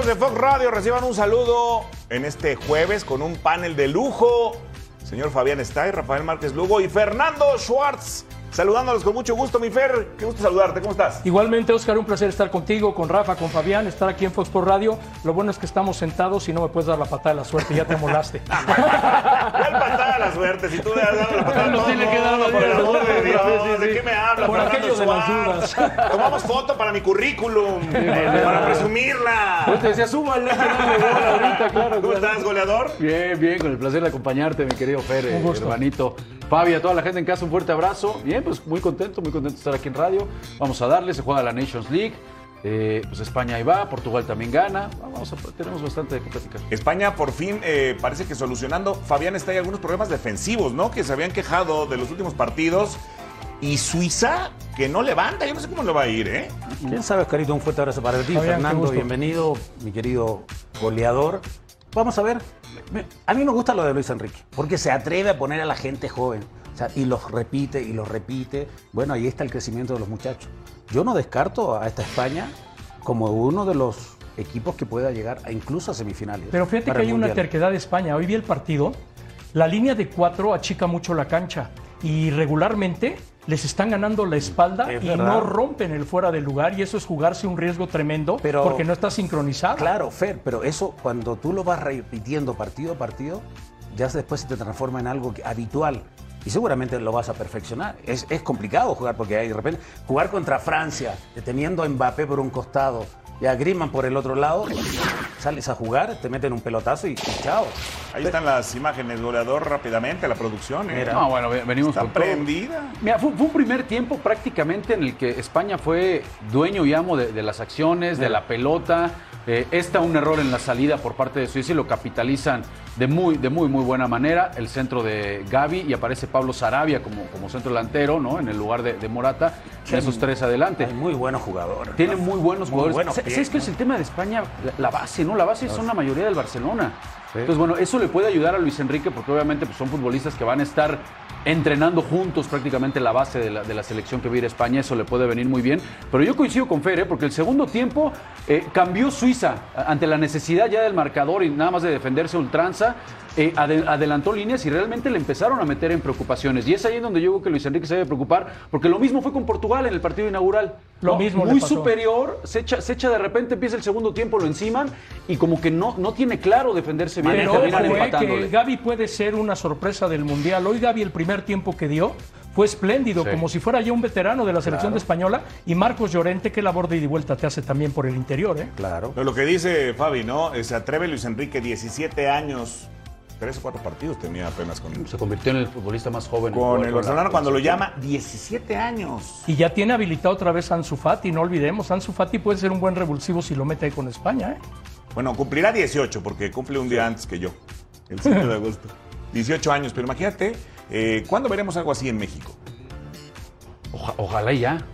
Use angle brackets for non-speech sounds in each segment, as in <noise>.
¿Qué tal amigos de Fox Radio? Reciban un saludo en este jueves con un panel de lujo. Señor Fabián Stay, Rafael Márquez Lugo y Fernando Schwartz. Saludándolos con mucho gusto, mi Fer. Qué gusto saludarte. ¿Cómo estás? Igualmente, Oscar, un placer estar contigo, con Rafa, con Fabián, estar aquí en Fox por Radio. Lo bueno es que estamos sentados y no me puedes dar la patada de la suerte, ya te molaste. <laughs> ¿Cuál patada de la suerte? Si tú le has dado la patada No todo tiene que dar la por el amor de Dios, Sí, sí, ¿De qué me hablas? Por Fernando aquello de las dudas. Tomamos foto para mi currículum, para presumirla. Pues te decía, súbale, no ahorita, claro. ¿Cómo claro. estás, goleador? Bien, bien, con el placer de acompañarte, mi querido Fer, Un eh, gusto. hermanito. Fabi, a toda la gente en casa, un fuerte abrazo. Bien, pues muy contento, muy contento de estar aquí en radio. Vamos a darle, se juega la Nations League. Eh, pues España ahí va, Portugal también gana. Vamos a, tenemos bastante de qué platicar. España por fin eh, parece que solucionando. Fabián está ahí algunos problemas defensivos, ¿no? Que se habían quejado de los últimos partidos. Y Suiza, que no levanta. Yo no sé cómo le va a ir, ¿eh? ¿Quién sabe, Oscarito? Un fuerte abrazo para ti, Fabián, Fernando. Bienvenido, mi querido goleador. Vamos a ver. A mí me gusta lo de Luis Enrique, porque se atreve a poner a la gente joven. Sea, y los repite y los repite. Bueno, ahí está el crecimiento de los muchachos. Yo no descarto a esta España como uno de los equipos que pueda llegar a incluso a semifinales. Pero fíjate que hay una terquedad de España. Hoy vi el partido, la línea de cuatro achica mucho la cancha y regularmente les están ganando la espalda Es y verdad. no rompen el fuera del lugar y eso es jugarse un riesgo tremendo Pero- porque no está sincronizado. Claro, Fer, pero eso cuando tú lo vas repitiendo partido a partido, ya después se te transforma en algo habitual. Y seguramente lo vas a perfeccionar. Es, es complicado jugar porque hay de repente jugar contra Francia, teniendo a Mbappé por un costado y a Griezmann por el otro lado, sales a jugar, te meten un pelotazo y, y chao. Ahí están las imágenes, goleador, rápidamente, la producción. ¿eh? Mira. No, bueno, ve- venimos Está con todo. prendida. Mira, fue, fue un primer tiempo prácticamente en el que España fue dueño y amo de, de las acciones, de la pelota. Eh, esta un error en la salida por parte de Suiza y lo capitalizan de muy, de muy, muy buena manera. El centro de Gaby y aparece Pablo Sarabia como, como centro delantero, ¿no? En el lugar de, de Morata. Esos tres adelante. Hay muy buenos jugadores. Tiene muy buenos Muy jugadores. buenos ¿Sabes pies, ¿Sabes qué es el tema de España? La, la base, ¿no? La base son la mayoría del Barcelona. Entonces, bueno, eso le puede ayudar a Luis Enrique porque obviamente pues, son futbolistas que van a estar entrenando juntos prácticamente la base de la, de la selección que va a ir a España. Eso le puede venir muy bien. Pero yo coincido con Fer, ¿eh? porque el segundo tiempo eh, cambió Suiza ante la necesidad ya del marcador y nada más de defenderse ultranza. Eh, ade- adelantó líneas y realmente le empezaron a meter en preocupaciones. Y es ahí en donde yo creo que Luis Enrique se debe preocupar, porque lo mismo fue con Portugal en el partido inaugural. Lo ¿no? mismo le Muy pasó. superior, se echa, se echa de repente, empieza el segundo tiempo, lo enciman y como que no, no tiene claro defenderse bien Pero ojo, que Gaby puede ser una sorpresa del Mundial. Hoy Gaby el primer tiempo que dio fue espléndido, Sí. como si fuera ya un veterano de la selección de española. Y Marcos Llorente, que labor de ida y vuelta te hace también por el interior. ¿eh? Claro. Pero lo que dice Fabi, ¿no? Eh, Se atreve Luis Enrique, 17 años, tres o cuatro partidos tenía apenas con, Se convirtió en el futbolista más joven. con el Barcelona cuando lo llama 17 años. Y ya tiene habilitado otra vez a Ansu Fati, no olvidemos. Ansu Fati puede ser un buen revulsivo si lo mete ahí con España. ¿eh? Bueno, cumplirá 18 porque cumple un día antes que yo, el 5 de agosto. <laughs> 18 años, pero imagínate, eh, ¿cuándo veremos algo así en México? ojalá y ya.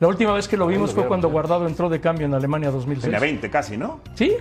La última vez que lo vimos fue cuando. Guardado entró de cambio en Alemania 2006. Tenía 20 casi, ¿no? Sí,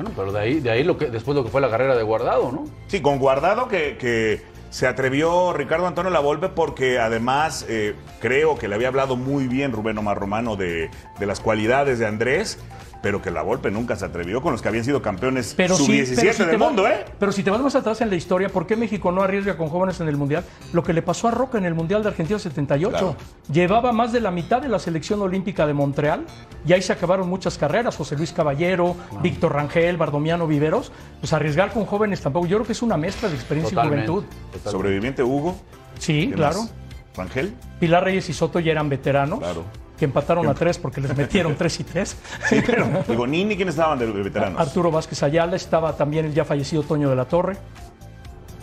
Bueno, pero de ahí, de ahí después lo que fue la carrera de Guardado, ¿no? Sí, con Guardado que, se atrevió Ricardo Antonio Lavolpe porque además eh, creo que le había hablado muy bien Rubén Omar Romano de las cualidades de Andrés, pero que Lavolpe nunca se atrevió con los que habían sido campeones pero sí, sub-17 pero si del te vas- mundo, ¿eh? Pero si te vas más atrás en la historia, ¿por qué México no arriesga con jóvenes en el Mundial? Lo que le pasó a Roca en el Mundial de Argentina 78. Claro. Llevaba más de la mitad de la selección olímpica de Montreal y ahí se acabaron muchas carreras. José Luis Caballero, Víctor Rangel, Bardomiano Viveros. Pues arriesgar con jóvenes tampoco. Yo creo que es una mezcla de experiencia Totalmente. y juventud. Totalmente. Sobreviviente Hugo. Sí, ¿quién claro. más? Rangel. Pilar Reyes y Soto ya eran veteranos. Claro. Que empataron a tres porque les metieron tres y tres. Sí, pero digo, Nini, ¿quiénes estaban de veteranos? Arturo Vázquez Ayala, estaba también el ya fallecido Toño de la Torre.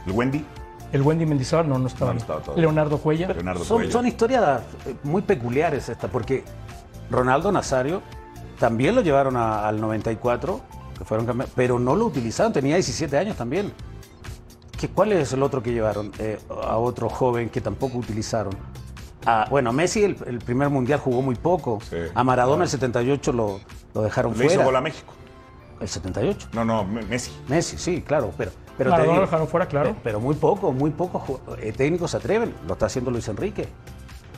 El Wendy. El Wendy Mendizábal no, no estaba. No, estaba. Leonardo Cuella. Leonardo Son, historias eh, muy peculiares estas, porque Ronaldo Nazario también lo llevaron a- al 94, que fueron pero no lo utilizaron, tenía 17 años también. ¿Qué, ¿Cuál es el otro que llevaron? Eh, a otro joven que tampoco utilizaron. A- bueno, Messi el, el primer mundial jugó muy poco. Sí. a Maradona el 78 lo, lo dejaron Le hizo fuera. gol a México. El 78. No, no, Me- Messi. Messi, sí, claro, pero, pero te Maradona digo, lo dejaron fuera, claro. pe- Pero muy poco, muy pocos eh, técnicos se atreven. Lo está haciendo Luis Enrique.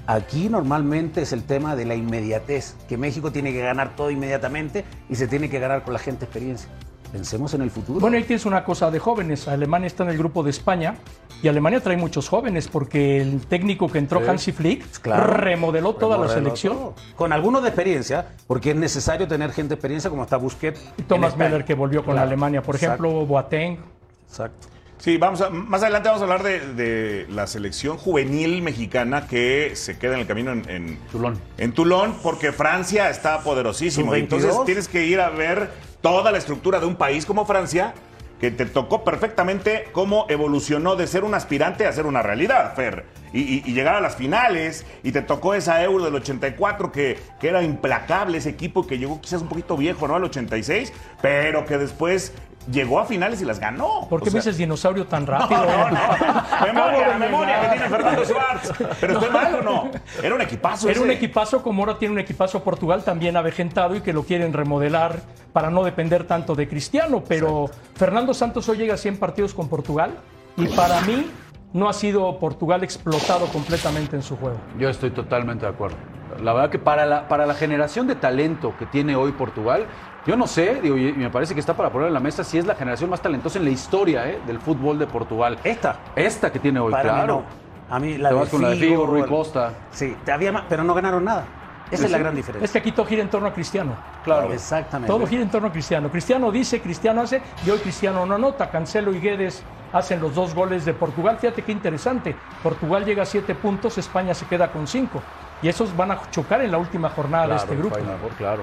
Aquí normalmente es el tema de la inmediatez, que México tiene que ganar todo inmediatamente y se tiene que ganar con la gente experiencia. Pensemos en el futuro. Bueno, ahí tienes una cosa de jóvenes. Alemania está en el grupo de España y Alemania trae muchos jóvenes porque el técnico que entró, Hansi Flick, Claro. remodeló toda la selección. todo. Con algunos de experiencia, porque es necesario tener gente de experiencia como está Busquets. Y Thomas. Müller que volvió con Claro, Alemania, por exacto, ejemplo, Boateng. Exacto. Sí, vamos a, más adelante vamos a hablar de, de la selección juvenil mexicana que se queda en el camino en, en Tulón. En Toulon, porque Francia está poderosísimo. Sub-22. Entonces tienes que ir a ver toda la estructura de un país como Francia, que te tocó perfectamente cómo evolucionó de ser un aspirante a ser una realidad, Fer. Y, y- y llegar a las finales, y te tocó esa Euro del 84 que, que era implacable ese equipo que llegó quizás un poquito viejo, ¿no? Al 86, pero que después llegó a finales y las ganó. ¿Por qué O me dices dinosaurio tan <laughs> rápido? <laughs> memoria, Acabo de memoria que llegar. tiene Fernando Schwartz. Pero estoy mal o no? Era un equipazo. Era un equipazo, como ahora tiene un equipazo Portugal también avejentado y que lo quieren remodelar para no depender tanto de Cristiano. Pero Fernando Santos hoy llega a 100 partidos con Portugal y para mí no ha sido Portugal explotado completamente en su juego. Yo estoy totalmente de acuerdo. La verdad que para la, para la generación de talento que tiene hoy Portugal, yo no sé, digo, y me parece que está para poner en la mesa si es la generación más talentosa en la historia ¿eh? del fútbol de Portugal. Esta. Esta que tiene hoy, Para claro. mí no. A mí la Te de vas con la de Figo, Rui Costa. Sí, te había más, pero no ganaron nada. Esa es la gran diferencia. Es que aquí todo gira en torno a Cristiano. Claro. Exactamente. Todo gira en torno a Cristiano. Cristiano dice, Cristiano hace, y hoy Cristiano no anota. Cancelo y Guedes hacen los dos goles de Portugal. Fíjate qué interesante. Portugal llega a siete puntos, España se queda con cinco. Y esos van a chocar en la última jornada de este grupo. Final claro.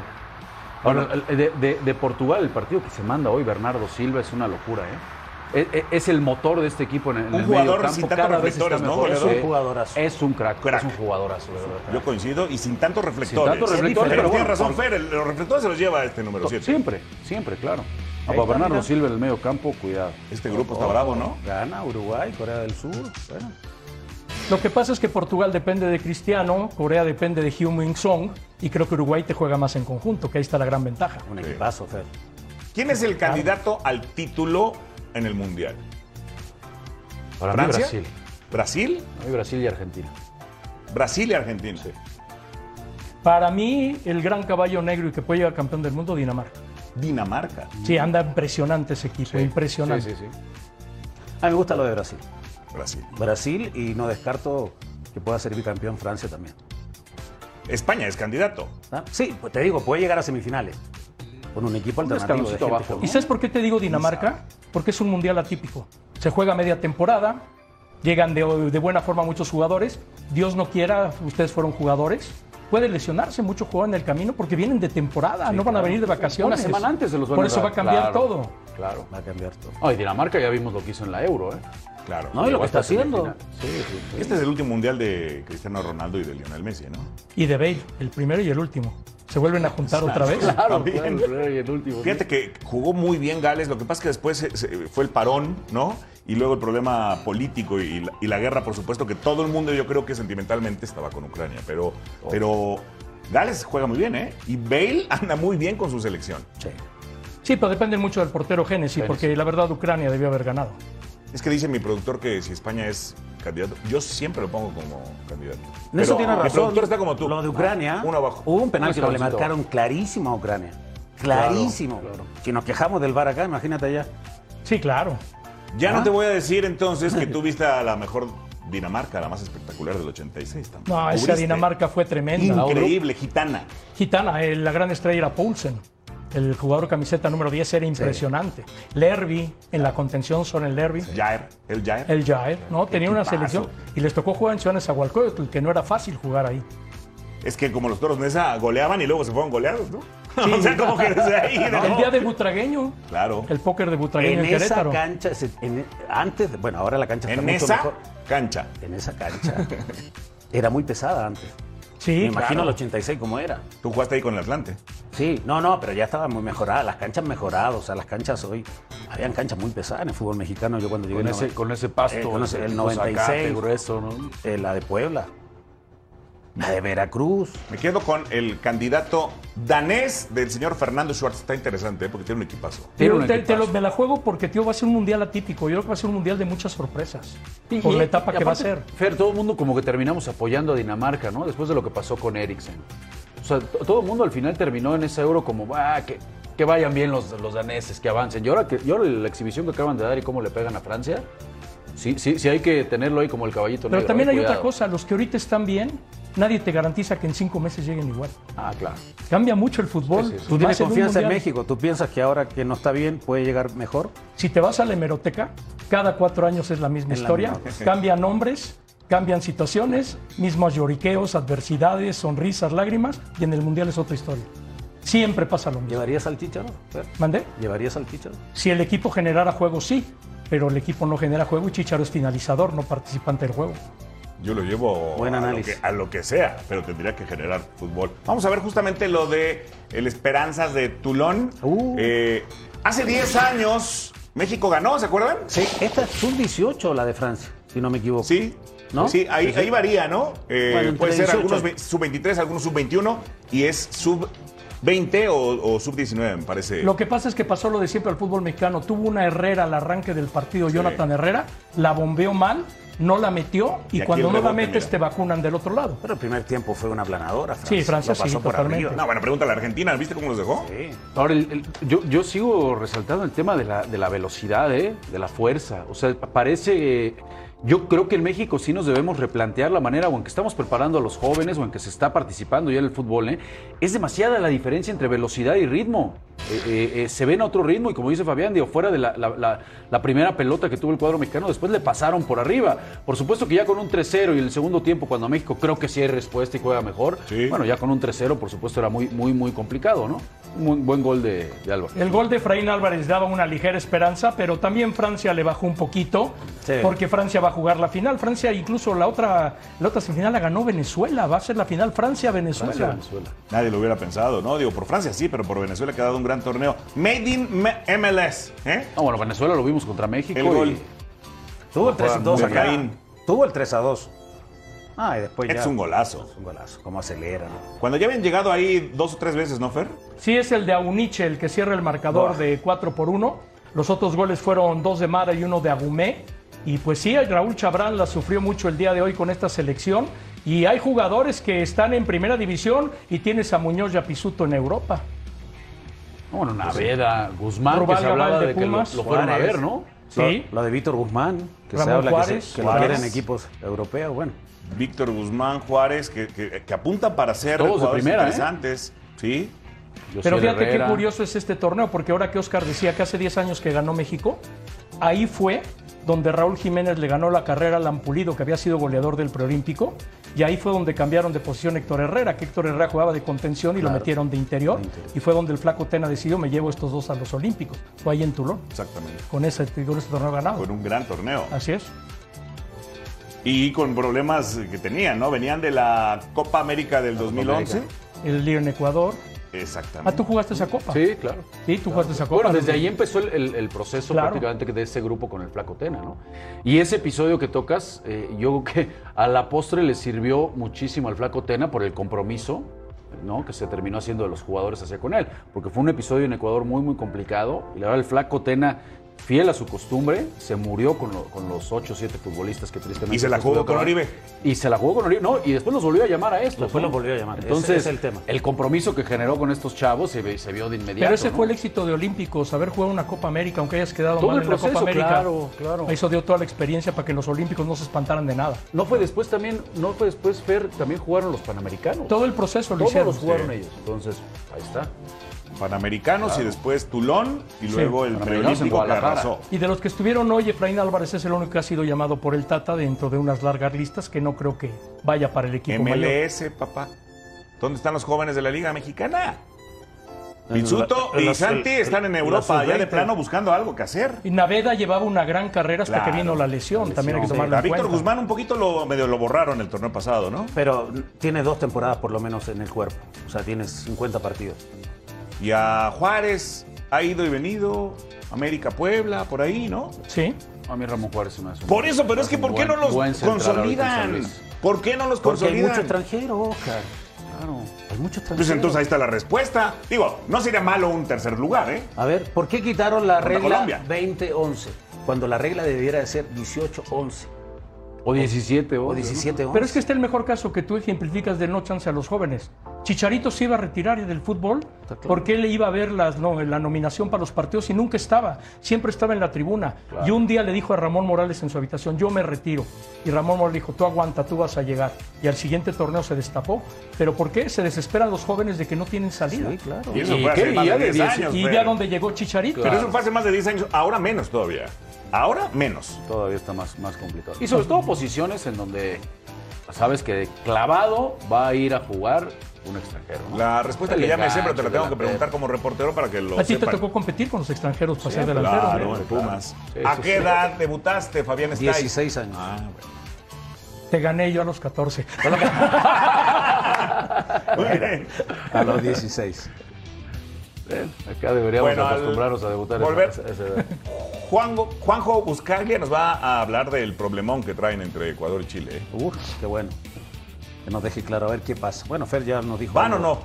Ahora, de, de- de Portugal, el partido que se manda hoy, Bernardo Silva, es una locura, ¿eh? Es, es- es el motor de este equipo en, en Un el jugador medio campo. sin tantos Cada vez está ¿no. Es un jugadorazo. Es un crack, Crack. es un jugadorazo, de verdad. Yo coincido y sin tantos reflectores. tantos Es reflectores, pero bueno, razón, Fer, el- los reflectores se los lleva este número 7. Siempre, siempre, claro. A está, Bernardo. Silva en el medio campo, cuidado. Este grupo está bravo, ¿no? Gana Uruguay, Corea del Sur. Bueno, Lo que pasa es que Portugal depende de Cristiano, Corea depende de Heung-Min Song, y creo que Uruguay te juega más en conjunto, que ahí está la gran ventaja. un equipazo, Fer. ¿Quién es el candidato al título en el Mundial? Para mí ¿Francia? Brasil. ¿Brasil? Para mí Brasil y Argentina. Brasil y Argentina. Para mí, el gran caballo negro y que puede llegar campeón del mundo, Dinamarca. Dinamarca. Sí, anda impresionante ese equipo, impresionante. Sí, sí, sí. A mí me gusta lo de Brasil. Brasil. Brasil y no descarto que pueda ser bicampeón Francia también. España es candidato. ¿Ah? Sí, pues te digo, puede llegar a semifinales con un equipo Un alternativo de gente abajo. ¿Y sabes por qué te digo Dinamarca? Porque es un mundial atípico. Se juega media temporada, llegan de, de buena forma muchos jugadores. Dios no quiera, ustedes fueron jugadores. Puede lesionarse mucho jugador en el camino porque vienen de temporada, no van a venir de vacaciones. Una semana antes se los Por eso va a cambiar Claro, todo. Claro. Va a cambiar todo. Ay, Dinamarca ya vimos lo que hizo en la Euro, ¿eh? Claro. No, y lo que está haciendo. Sí, sí, sí. Este es el último mundial de Cristiano Ronaldo y de Lionel Messi, ¿no? Y de Bale, el primero y el último. ¿Se vuelven a juntar otra vez? Claro, También. claro, y el último. Fíjate que jugó muy bien Gales, lo que pasa es que después se- se- fue el parón, ¿no? Y luego el problema político y la, y la guerra, por supuesto, que todo el mundo yo creo que sentimentalmente estaba con Ucrania, pero, pero Gales juega muy bien, ¿eh? Y Bale <laughs> anda muy bien con su selección. Sí. Sí, pero depende mucho del portero Genesis, porque la verdad Ucrania debió haber ganado. Es que dice mi productor que si España es candidato, yo siempre lo pongo como candidato. En eso tiene Mi razón. productor está como tú. Lo de Ucrania. Uno abajo. Hubo un penal que lo le marcaron clarísimo a Ucrania. Clarísimo. claro. Si nos quejamos del VAR acá, imagínate allá. Sí, claro. Ya no ¿Ah? te voy a decir entonces que <laughs> tú viste a la mejor Dinamarca, la más espectacular del 86 también. No, esa. Dinamarca fue tremenda. Increíble, gitana. Gitana, eh, la gran estrella era Poulsen. El jugador camiseta número 10 era impresionante. Lerby, en la contención son el Lerby. Jair, el Jair. El Jair, ¿no? Tenía una selección y les tocó jugar en Ciudad Nezahualcóyotl, que no era fácil jugar ahí. Es que como los toros Nesa goleaban y luego se fueron goleados, ¿no? <laughs> o sea, como que desde ahí. de El no. día de Butragueño, Claro. el póker de Butragueño En en, esa Querétaro. cancha, en- antes, bueno, ahora la cancha está En mucho esa mejor. cancha. En esa cancha. <laughs> Era muy pesada antes. Sí, Me imagino claro. el 86 cómo era. Tú jugaste ahí con el Atlante. Sí, no, no, pero ya estaba muy mejorada. Las canchas mejorado, o sea, las canchas hoy. Habían canchas muy pesadas en el fútbol mexicano. Yo cuando llegué. Con en ese, el- con ese pasto. Eh, con ese- el ese 96. zacate grueso, ¿no? eh, la de Puebla. La de Veracruz. Me quedo con el candidato danés del señor Fernando Schwartz. Está interesante, ¿eh? porque tiene un equipazo. Tiene Pero un te, te equipazo. lo- me la juego porque, tío, va a ser un mundial atípico. Yo creo que va a ser un mundial de muchas sorpresas. Y- por y- la etapa y que va a ser. Fer, todo el mundo como que terminamos apoyando a Dinamarca, ¿no? Después de lo que pasó con Eriksen. O sea, todo el mundo al final terminó en ese euro como, ah, que, que vayan bien los, los daneses, que avancen. Y ahora, que, y ahora la exhibición que acaban de dar y cómo le pegan a Francia, sí, sí, sí hay que tenerlo ahí como el caballito Pero negro. también hay otra cosa. Los que ahorita están bien, nadie te garantiza que en cinco meses lleguen igual. Ah, claro. Cambia mucho el fútbol. Sí, sí, sí. Tú tienes confianza en. México. ¿Tú piensas que ahora que no está bien puede llegar mejor? Si te vas a la hemeroteca, cada cuatro años es la misma la historia. misma. Cambian nombres, cambian situaciones, mismos lloriqueos, adversidades, sonrisas, lágrimas, y en el mundial es otra historia. Siempre pasa lo mismo. ¿Llevarías al Chicharo? ¿Mandé? ¿Llevarías al Chicharo? Si el equipo generara juego, sí, pero el equipo no genera juego y Chicharo es finalizador, no participante del juego. Yo lo llevo Buen a, lo que, a lo que sea, pero tendría que generar fútbol. Vamos a ver justamente lo de el Esperanzas de Tulón. Uh. Eh, hace 10 años México ganó, ¿se acuerdan? Sí, esta es sub-18 la de Francia, si no me equivoco. Sí. ¿No? Sí, ahí, Sí, sí. ahí varía, ¿no? Eh, Bueno, puede ser 18. algunos ve- sub-23, algunos sub-21 y es sub-20 o, o sub-19, me parece. Lo que pasa es que pasó lo de siempre al fútbol mexicano. Tuvo una Herrera al arranque del partido, Jonathan Herrera, la bombeó mal, no la metió y, cuando no la metes mira. te vacunan del otro lado. Pero el primer tiempo fue una planadora. Francia. Sí, Francia Lo pasó sí, por totalmente. arriba. No, bueno, pregúntale a la Argentina, ¿viste cómo los dejó? Sí. Ahora, el- el- yo, yo sigo resaltando el tema de la, de la velocidad, ¿eh? de la fuerza. O sea, parece. eh, yo creo que en México sí nos debemos replantear la manera, o en que estamos preparando a los jóvenes, o en que se está participando ya en el fútbol. ¿eh? Es demasiada la diferencia entre velocidad y ritmo. Eh, eh, eh, se ve en otro ritmo, y como dice Fabián, digo, fuera de la, la- la- la primera pelota que tuvo el cuadro mexicano, después le pasaron por arriba. Por supuesto que ya con un 3-0 y el segundo tiempo, cuando México creo que sí hay respuesta y juega mejor, Sí. bueno, ya con un 3-0, por supuesto, era muy, muy, muy complicado, ¿no? Un buen, gol de, de Álvaro. El gol de Efraín Álvarez daba una ligera esperanza, pero también Francia le bajó un poquito, Sí. porque Francia va a jugar la final. Francia incluso la otra, la otra semifinal la ganó Venezuela, va a ser la final Francia-Venezuela. Francia, Venezuela. Nadie lo hubiera pensado, ¿no? Digo, por Francia sí, pero por Venezuela que ha dado un gran torneo. Made in MLS, ¿eh? No, bueno, Venezuela lo vimos contra México. El gol. y- Tuvo el 3 a 2 Muy acá. Tuvo el 3 a 2. Ah, y después ya. Es un golazo. Es un golazo. Cómo acelera, ¿no? Cuando ya habían llegado ahí dos o tres veces, ¿no, Fer? Sí, es el de Auniche el que cierra el marcador Buah. de 4 por 1. Los otros goles fueron dos de Mara y uno de Agumé. Y pues sí, Raúl Chabrán la sufrió mucho el día de hoy con esta selección. Y hay jugadores que están en primera división y tienes a Muñoz y a Pisuto en Europa. no, Bueno, Naveda, Guzmán, Rubal que se hablaba de de, que lo, Pumas, lo fueron a ver, ¿no? Sí. Lo de Víctor Guzmán, que se Ramón habla Juárez, que, se, que lo quieren equipos europeos. Bueno, Víctor Guzmán, Juárez, que, que, que apuntan para ser Todos de primera, ¿eh? interesantes. Sí. Pero Josiel fíjate qué curioso es este torneo, porque ahora que Oscar decía que hace 10 años que ganó México, ahí fue donde Raúl Jiménez le ganó la carrera al Ampulido, que había sido goleador del preolímpico, y ahí fue donde cambiaron de posición Héctor Herrera, que Héctor Herrera jugaba de contención y lo metieron de interior, y fue donde el flaco Tena decidió, me llevo estos dos a los Olímpicos. Fue ahí en Tulón, Exactamente. con ese, con ese torneo ganado. Con un gran torneo. Así es. Y con problemas que tenían, ¿no? Venían de la Copa América del 2011. El lío en Ecuador. Exactamente. Ah, tú jugaste esa copa. Sí, claro. Sí, tú jugaste esa copa. Bueno, desde ahí empezó el, el- el proceso Claro. prácticamente de ese grupo con el Flaco Tena, ¿no? Y ese episodio que tocas, eh, yo creo que a la postre le sirvió muchísimo al Flaco Tena por el compromiso, ¿no? Que se terminó haciendo de los jugadores hacia con él. Porque fue un episodio en Ecuador muy, muy complicado. Y la verdad, el Flaco Tena, fiel a su costumbre, se murió con, lo- con los 8 o 7 futbolistas que tristemente... Y se la jugó con Oribe. Y se la jugó con Oribe, no, y después los volvió a llamar a estos. Después ¿no? los volvió a llamar. Ese Entonces, es el tema. compromiso que generó con estos chavos se, vio de inmediato. Pero ese ¿no? fue el éxito de Olímpicos, haber jugado una Copa América, aunque hayas quedado Todo mal el en la proceso, Copa América. claro, claro. Eso dio toda la experiencia para que los Olímpicos no se espantaran de nada. No fue después también, no fue después Fer, también jugaron los Panamericanos. Todo el proceso lo Todos hicieron. los jugaron sí. ellos. Entonces, ahí está. Panamericanos y después Tulón y luego el preolímpico que arrasó. Y de los que estuvieron hoy, Efraín Álvarez es el único que ha sido llamado por el Tata dentro de unas largas listas que no creo que vaya para el equipo mayor. MLS, papá. ¿Dónde están los jóvenes de la Liga Mexicana? Pizzuto y la- Santi están en Europa, ya de sub-20. plano buscando algo que hacer. Y Naveda llevaba una gran carrera hasta Claro. que vino la lesión. También hay que Sí, tomarlo A en Víctor cuenta. Guzmán un poquito lo, medio lo borraron el torneo pasado, ¿no? pero tiene dos temporadas por lo menos en el cuerpo. O sea, tienes 50 partidos. Y a Juárez ha ido y venido, América Puebla, por ahí, ¿no? Sí. A mí Ramón Juárez se me hace un- Por eso, pero es que ¿por qué no los consolidan? ¿Por qué no los Porque hay consolidan? mucho extranjero, Oscar. Claro, hay mucho extranjero. Pues entonces ahí está la respuesta. Digo, no sería malo un tercer lugar, ¿eh? A ver, ¿por qué quitaron la Contra regla Colombia. 20-11? Cuando la regla debiera de ser 18-11 O 17 o hoy, ¿no? 17-11. Pero es que este es el mejor caso que tú ejemplificas de no chance a los jóvenes. Chicharito se iba a retirar del fútbol claro. porque él iba a ver las, no, la nominación para los partidos y nunca estaba. Siempre estaba en la tribuna. Y un día le dijo a Ramón Morales en su habitación, yo me retiro. Y Ramón Morales dijo, tú aguanta, tú vas a llegar. Y al siguiente torneo se destapó. ¿Pero por qué? Se desesperan los jóvenes de que no tienen salida. Sí, claro. Y eso ¿Y fue hace más Ya de de 10 10 años. Y ya donde llegó Chicharito. Pero eso fue hace más de 10 años. Ahora menos todavía. Ahora menos. Todavía está más, más complicado. Y sobre todo posiciones en donde sabes que clavado va a ir a jugar un extranjero. ¿no? La respuesta que ya me sé, pero te la tengo que preguntar como reportero para que lo A ti te tocó competir con los extranjeros para ser delantero. Claro, en Pumas. ¿A qué sí. edad debutaste, Fabián Estáis? 16 años. Ah, bueno. Te gané yo a los 14. Muy bien. A los 16. Bien, Acá deberíamos Bueno, al acostumbrarnos a debutar volver- esa- esa edad. <laughs> Juanjo, Juanjo Buscaglia nos va a hablar del problemón que traen entre Ecuador y Chile. ¿eh? Uf, qué bueno. Que nos deje claro a ver qué pasa. Bueno, Fer ya nos dijo. ¿Van o no?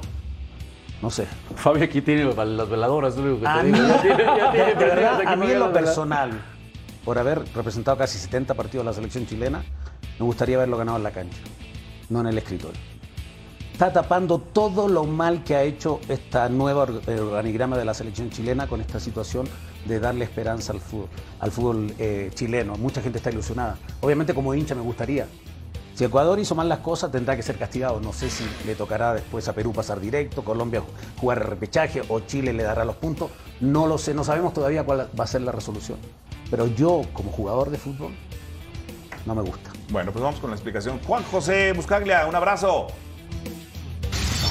No sé. Fabi aquí tiene las veladoras, es lo único que A te mí, digo. <laughs> Ya tiene- ya tiene de verdad, aquí a mí en lo personal, por haber representado casi 70 partidos de la selección chilena, me gustaría verlo ganado en la cancha, no en el escritorio. Está tapando todo lo mal que ha hecho esta nueva eh, organigrama de la selección chilena con esta situación de darle esperanza al fútbol, al fútbol eh, chileno. Mucha gente está ilusionada. Obviamente como hincha me gustaría. Si Ecuador hizo mal las cosas, tendrá que ser castigado. No sé si le tocará después a Perú pasar directo, Colombia jugar el repechaje o Chile le dará los puntos. No lo sé, no sabemos todavía cuál va a ser la resolución. Pero yo, como jugador de fútbol, no me gusta. Bueno, pues vamos con la explicación. Juan José Buscaglia, un abrazo.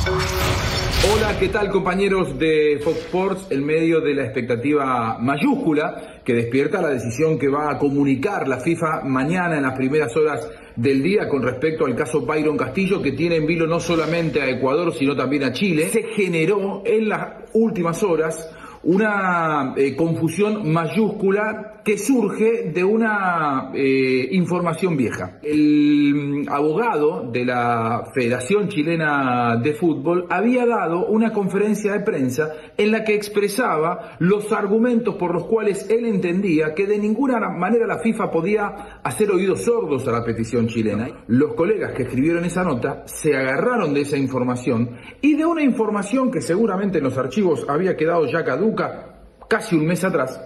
Hola, ¿qué tal compañeros de Fox Sports? El medio de la expectativa mayúscula que despierta la decisión que va a comunicar la FIFA mañana en las primeras horas del día con respecto al caso Byron Castillo que tiene en vilo no solamente a Ecuador sino también a Chile. Se generó en las últimas horas una eh, confusión mayúscula que surge de una eh, información vieja. El abogado de la Federación Chilena de Fútbol había dado una conferencia de prensa en la que expresaba los argumentos por los cuales él entendía que de ninguna manera la FIFA podía hacer oídos sordos a la petición chilena. Los colegas que escribieron esa nota se agarraron de esa información y de una información que seguramente en los archivos había quedado ya caduca casi un mes atrás,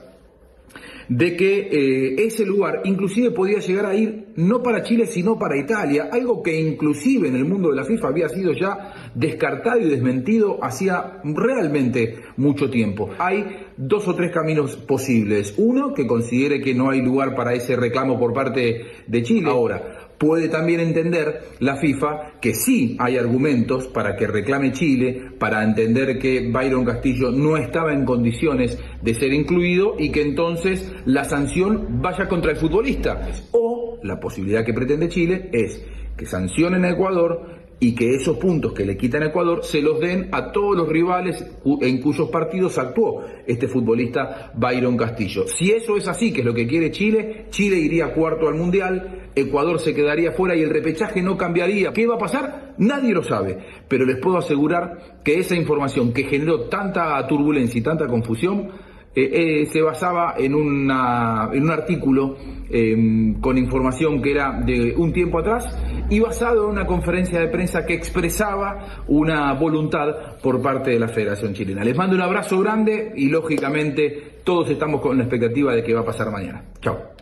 de que eh, ese lugar inclusive podía llegar a ir no para Chile sino para Italia, algo que inclusive en el mundo de la FIFA había sido ya descartado y desmentido hacía realmente mucho tiempo. Hay dos o tres caminos posibles. Uno, que considere que no hay lugar para ese reclamo por parte de Chile. Ahora, puede también entender la FIFA que sí hay argumentos para que reclame Chile, para entender que Byron Castillo no estaba en condiciones de ser incluido y que entonces la sanción vaya contra el futbolista. O la posibilidad que pretende Chile es que sancionen a Ecuador y que esos puntos que le quitan a Ecuador se los den a todos los rivales en cuyos partidos actuó este futbolista Byron Castillo. Si eso es así, que es lo que quiere Chile, Chile iría cuarto al Mundial, Ecuador se quedaría fuera y el repechaje no cambiaría. ¿Qué va a pasar? Nadie lo sabe, pero les puedo asegurar que esa información que generó tanta turbulencia y tanta confusión eh, eh, se basaba en, en un artículo eh, con información que era de un tiempo atrás y basado en una conferencia de prensa que expresaba una voluntad por parte de la Federación Chilena. Les mando un abrazo grande y lógicamente todos estamos con la expectativa de qué va a pasar mañana. Chao.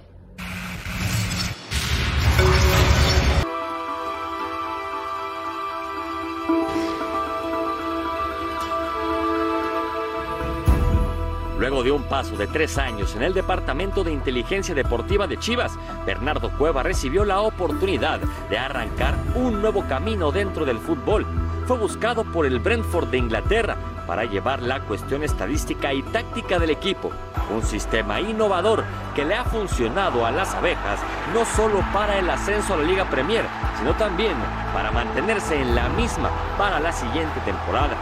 Paso de tres años en el Departamento de Inteligencia Deportiva de Chivas, Bernardo Cueva recibió la oportunidad de arrancar un nuevo camino dentro del fútbol. Fue buscado por el Brentford de Inglaterra para llevar la cuestión estadística y táctica del equipo, un sistema innovador que le ha funcionado a las abejas no solo para el ascenso a la Liga Premier, sino también para mantenerse en la misma para la siguiente temporada.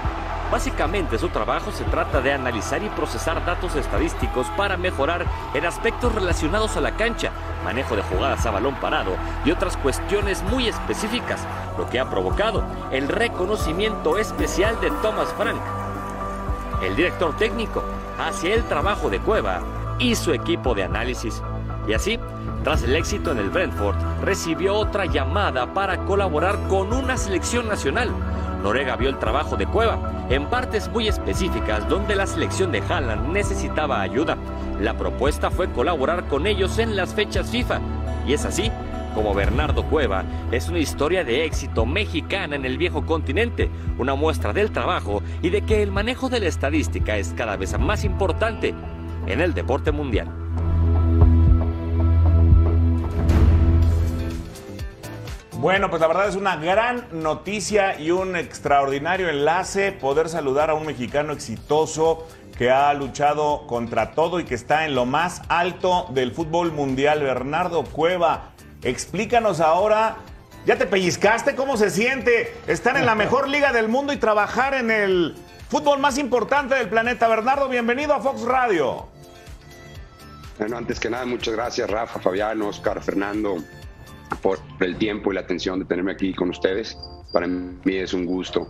Básicamente su trabajo se trata de analizar y procesar datos estadísticos para mejorar en aspectos relacionados a la cancha, manejo de jugadas a balón parado y otras cuestiones muy específicas, lo que ha provocado el reconocimiento especial de Thomas Frank. El director técnico hacia el trabajo de Cueva y su equipo de análisis. Y así, tras el éxito en el Brentford, recibió otra llamada para colaborar con una selección nacional. Norega vio el trabajo de Cueva en partes muy específicas donde la selección de Haaland necesitaba ayuda. La propuesta fue colaborar con ellos en las fechas FIFA. Y es así como Bernardo Cueva es una historia de éxito mexicana en el viejo continente, una muestra del trabajo y de que el manejo de la estadística es cada vez más importante en el deporte mundial. Bueno, pues la verdad es una gran noticia y un extraordinario enlace poder saludar a un mexicano exitoso que ha luchado contra todo y que está en lo más alto del fútbol mundial, Bernardo Cueva. Explícanos ahora, ¿ya te pellizcaste? ¿Cómo se siente estar en la <laughs> mejor liga del mundo y trabajar en el fútbol más importante del planeta? Bernardo, bienvenido a Fox Radio. Bueno, antes que nada, muchas gracias Rafa, Fabián, Oscar, Fernando, por el tiempo y la atención de tenerme aquí con ustedes. Para mí es un gusto.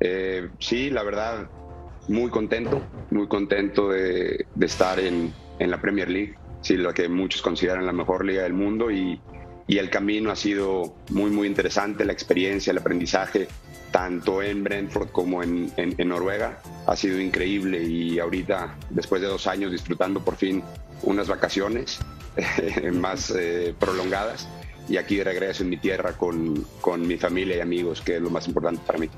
Eh, sí, la verdad, muy contento, muy contento de, estar en, en, la Premier League, sí, lo que muchos consideran la mejor liga del mundo y, y el camino ha sido muy, muy interesante, la experiencia, el aprendizaje, tanto en Brentford como en, en, Noruega, ha sido increíble y ahorita, después de dos años, disfrutando por fin unas vacaciones <laughs> más eh, prolongadas y aquí regreso en mi tierra con, con mi familia y amigos, que es lo más importante para mí.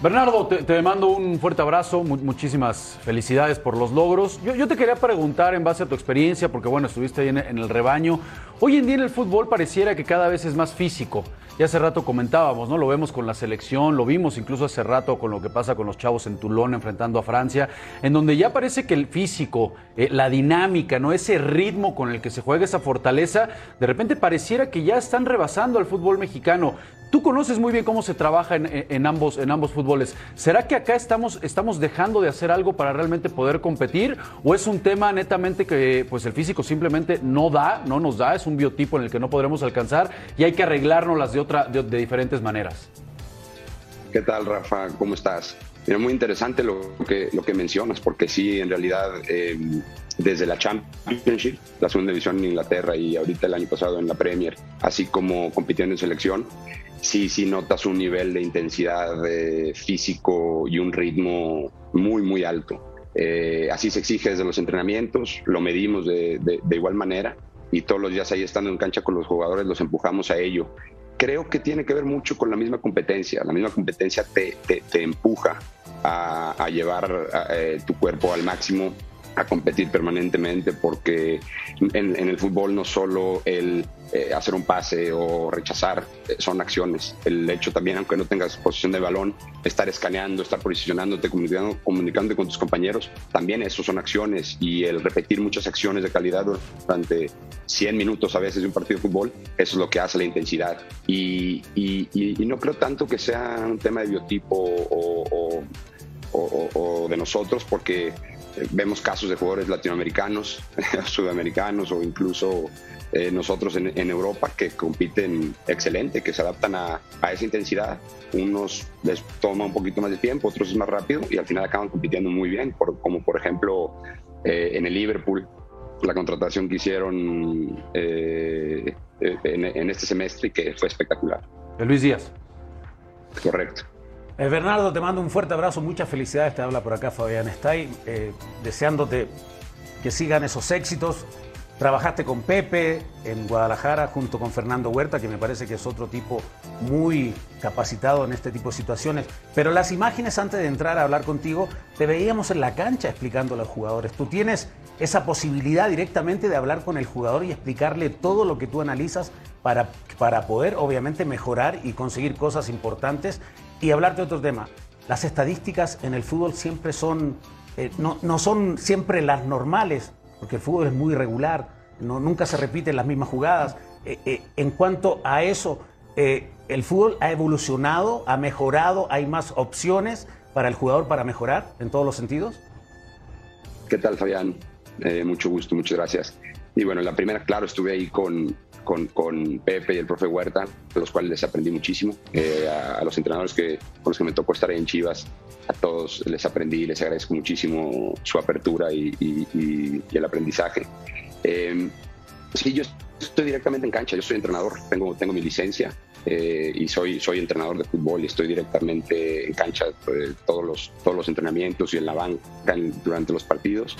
Bernardo, te, mando un fuerte abrazo, muchísimas felicidades por los logros. Yo, te quería preguntar en base a tu experiencia, porque bueno, estuviste ahí en, el rebaño. Hoy en día en el fútbol pareciera que cada vez es más físico. Ya hace rato comentábamos, ¿no? Lo vemos con la selección, lo vimos incluso hace rato con lo que pasa con los chavos en Toulon enfrentando a Francia, en donde ya parece que el físico, eh, la dinámica, ¿no? Ese ritmo con el que se juega esa fortaleza, de repente pareciera que ya están rebasando al fútbol mexicano. Tú conoces muy bien cómo se trabaja en, ambos, en ambos fútboles. ¿Será que acá estamos, estamos dejando de hacer algo para realmente poder competir? ¿O es un tema netamente que pues el físico simplemente no da, no nos da? Es un biotipo en el que no podremos alcanzar y hay que arreglarnos las de, otra, de, diferentes maneras. ¿Qué tal, Rafa? ¿Cómo estás? Es muy interesante lo que, lo que mencionas, porque sí, en realidad, em, desde la Championship, la segunda división en Inglaterra y ahorita el año pasado en la Premier, así como compitiendo en selección, sí, sí notas un nivel de intensidad eh, físico y un ritmo muy, muy alto. Eh, así se exige desde los entrenamientos, lo medimos de, igual manera y todos los días ahí estando en cancha con los jugadores los empujamos a ello. Creo que tiene que ver mucho con la misma competencia. La misma competencia te, empuja a, a llevar eh, tu cuerpo al máximo a competir permanentemente porque en, el fútbol no solo el eh, hacer un pase o rechazar eh, son acciones. El hecho también, aunque no tengas posición de balón, estar escaneando, estar posicionándote, comunicando, comunicando con tus compañeros, también eso son acciones y el repetir muchas acciones de calidad durante 100 minutos a veces de un partido de fútbol, eso es lo que hace la intensidad. Y, no creo tanto que sea un tema de biotipo o, o de nosotros porque vemos casos de jugadores latinoamericanos, <laughs> sudamericanos o incluso eh, nosotros en, Europa que compiten excelente, que se adaptan a, esa intensidad. Unos les toma un poquito más de tiempo, otros es más rápido y al final acaban compitiendo muy bien, como por ejemplo eh, en el Liverpool, la contratación que hicieron eh, en, en este semestre y que fue espectacular. Luis Díaz. Correcto. Eh, Bernardo, te mando un fuerte abrazo, muchas felicidades. Te habla por acá Fabián Stay, eh, deseándote que sigan esos éxitos. Trabajaste con Pepe en Guadalajara junto con Fernando Huerta, que me parece que es otro tipo muy capacitado en este tipo de situaciones. Pero las imágenes antes de entrar a hablar contigo, te veíamos en la cancha explicando a los jugadores. Tú tienes esa posibilidad directamente de hablar con el jugador y explicarle todo lo que tú analizas para, para poder obviamente mejorar y conseguir cosas importantes y hablar de otro tema. Las estadísticas en el fútbol siempre son, eh, no, no, son siempre las normales, porque el fútbol es muy irregular, no, nunca se repiten las mismas jugadas. Eh, eh, en cuanto a eso, el fútbol ha evolucionado, ha mejorado, hay más opciones para el jugador para mejorar en todos los sentidos? ¿Qué tal, Fabián? Mucho gusto, muchas gracias. Y bueno, la primera, claro, estuve ahí con, con, con, Pepe y el profe Huerta, de los cuales les aprendí muchísimo. Eh, a, los entrenadores que, con los que me tocó estar ahí en Chivas, a todos les aprendí, les agradezco muchísimo su apertura y, y, el aprendizaje. Eh, sí, yo estoy directamente en cancha, yo soy entrenador, tengo, tengo mi licencia eh, y soy, soy entrenador de fútbol y estoy directamente en cancha todos, los, todos los entrenamientos y en la banca durante los partidos.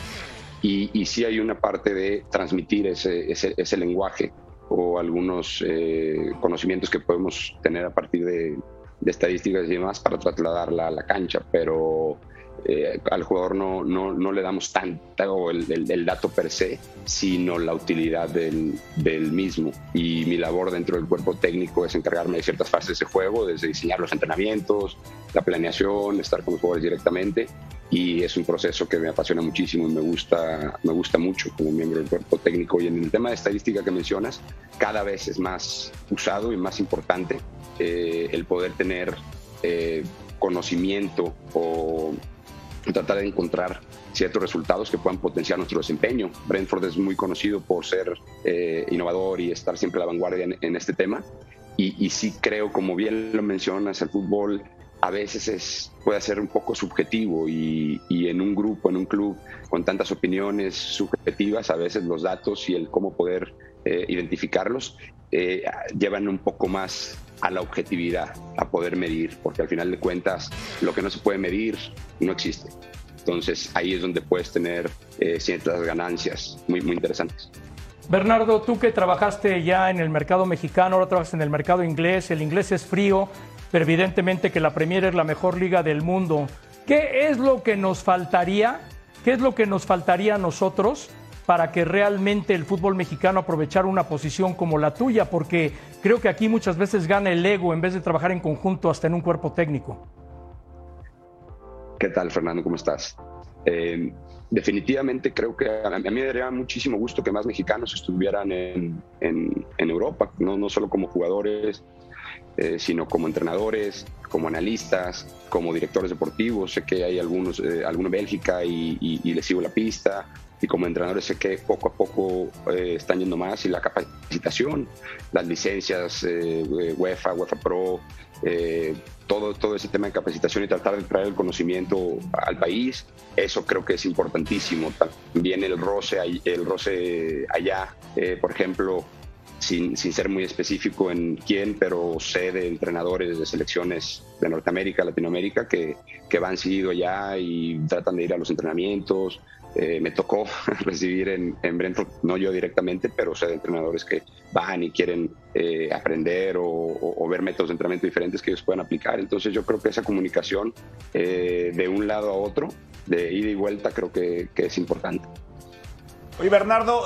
Y, y, sí hay una parte de transmitir ese, ese, ese lenguaje o algunos eh, conocimientos que podemos tener a partir de, estadísticas y demás para trasladarla a la cancha, pero eh, al jugador no, no, no, le damos tanto el, el, dato per se, sino la utilidad del, del, mismo. Y mi labor dentro del cuerpo técnico es encargarme de ciertas fases de juego, desde diseñar los entrenamientos, la planeación, estar con los jugadores directamente. Y es un proceso que me apasiona muchísimo y me gusta, me gusta mucho como miembro del cuerpo técnico. Y en el tema de estadística que mencionas, cada vez es más usado y más importante eh, el poder tener eh, conocimiento o tratar de encontrar ciertos resultados que puedan potenciar nuestro desempeño. Brentford es muy conocido por ser eh, innovador y estar siempre a la vanguardia en, este tema. Y, sí creo, como bien lo mencionas, el fútbol a veces es, puede ser un poco subjetivo y, en un grupo, en un club con tantas opiniones subjetivas, a veces los datos y el cómo poder eh, identificarlos eh, llevan un poco más a la objetividad, a poder medir, porque al final de cuentas lo que no se puede medir no existe. Entonces ahí es donde puedes tener eh, ciertas ganancias muy, muy interesantes. Bernardo, tú que trabajaste ya en el mercado mexicano, ahora trabajas en el mercado inglés, el inglés es frío, pero evidentemente que la Premier es la mejor liga del mundo. ¿Qué es lo que nos faltaría? ¿Qué es lo que nos faltaría a nosotros para que realmente el fútbol mexicano aprovechara una posición como la tuya, porque creo que aquí muchas veces gana el ego en vez de trabajar en conjunto hasta en un cuerpo técnico. ¿Qué tal, Fernando? ¿Cómo estás? Eh, definitivamente creo que a mí me daría muchísimo gusto que más mexicanos estuvieran en, Europa, no, solo como jugadores, eh, sino como entrenadores, como analistas, como directores deportivos. Sé que hay algunos, eh, algunos Bélgica y, les sigo la pista y como entrenadores sé que poco a poco eh, están yendo más y la capacitación, las licencias eh, UEFA, UEFA Pro, todo, todo ese tema de capacitación y tratar de traer el conocimiento al país, eso creo que es importantísimo. También el roce, el roce allá, por ejemplo, sin, ser muy específico en quién, pero sé de entrenadores de selecciones de Norteamérica, Latinoamérica, que, que van seguido allá y tratan de ir a los entrenamientos, eh, me tocó <laughs> recibir en, en, Brentford, no yo directamente, pero sé de entrenadores que van y quieren eh, aprender o, ver métodos de entrenamiento diferentes que ellos puedan aplicar. Entonces yo creo que esa comunicación eh, de un lado a otro, de ida y vuelta, creo que, que es importante. Oye, Bernardo,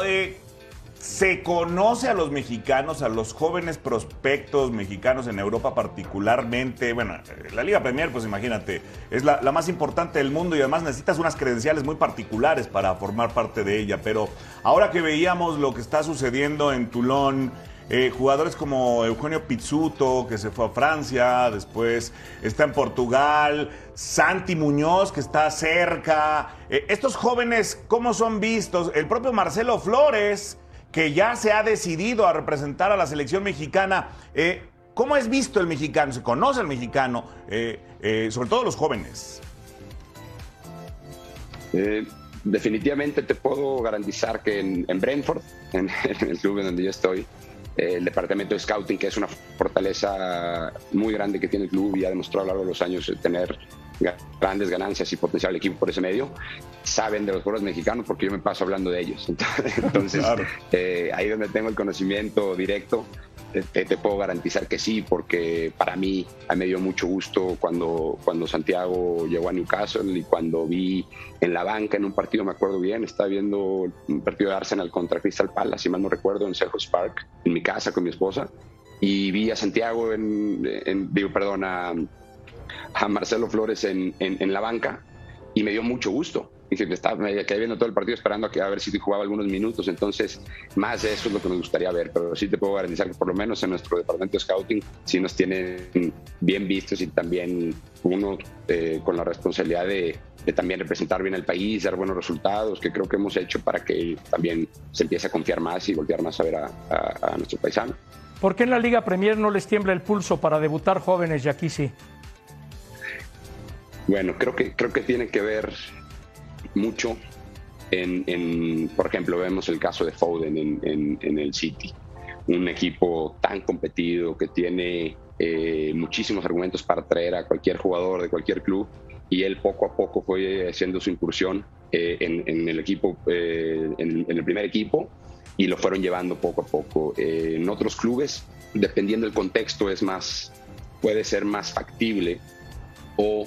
se conoce a los mexicanos, a los jóvenes prospectos mexicanos en Europa particularmente. Bueno, la Liga Premier, pues imagínate, es la, más importante del mundo y además necesitas unas credenciales muy particulares para formar parte de ella. Pero ahora que veíamos lo que está sucediendo en Toulon, eh, jugadores como Eugenio Pizzuto, que se fue a Francia, después está en Portugal, Santi Muñoz, que está cerca. Eh, estos jóvenes, ¿cómo son vistos? El propio Marcelo Flores que ya se ha decidido a representar a la selección mexicana. Eh, ¿Cómo es visto el mexicano? ¿Se conoce el mexicano? Eh, eh, sobre todo los jóvenes. definitivamente te puedo garantizar que en, Brentford, <laughs> en, el club en donde yo estoy, el departamento de scouting, que es una fortaleza muy grande que tiene el club y ha demostrado a lo largo de los años tener grandes ganancias y potencial el equipo por ese medio, saben de los jugadores mexicanos porque yo me paso hablando de ellos. <laughs> Entonces, eh, ahí donde tengo el conocimiento directo, te, puedo garantizar que sí, porque para mí me dio mucho gusto cuando, cuando Santiago llegó a Newcastle y cuando vi en la banca en un partido, me acuerdo bien, estaba viendo un partido de Arsenal contra Crystal Palace, si mal no recuerdo, en Selhurst Park, en mi casa con mi esposa, y vi a Santiago en, en digo, perdón, a, a Marcelo Flores en, la banca y me dio mucho gusto. estaba, me quedé viendo todo el partido esperando a, que, a ver si jugaba algunos minutos, entonces más de eso es lo que me gustaría ver, pero sí te puedo garantizar que por lo menos en nuestro departamento de scouting sí nos tienen bien vistos y también uno eh, con la responsabilidad de, también representar bien el país, dar buenos resultados, que creo que hemos hecho para que también se empiece a confiar más y voltear más a ver a, a nuestro paisano. ¿Por qué en la Liga Premier no les tiembla el pulso para debutar jóvenes y aquí sí? Bueno, creo que, creo que tiene que ver mucho en, por ejemplo, vemos el caso de Foden en, el City, un equipo tan competido que tiene eh, muchísimos argumentos para traer a cualquier jugador de cualquier club y él poco a poco fue haciendo su incursión eh, en, el equipo, eh, en, el primer equipo y lo fueron llevando poco a poco. en otros clubes, dependiendo del contexto, es más, puede ser más factible o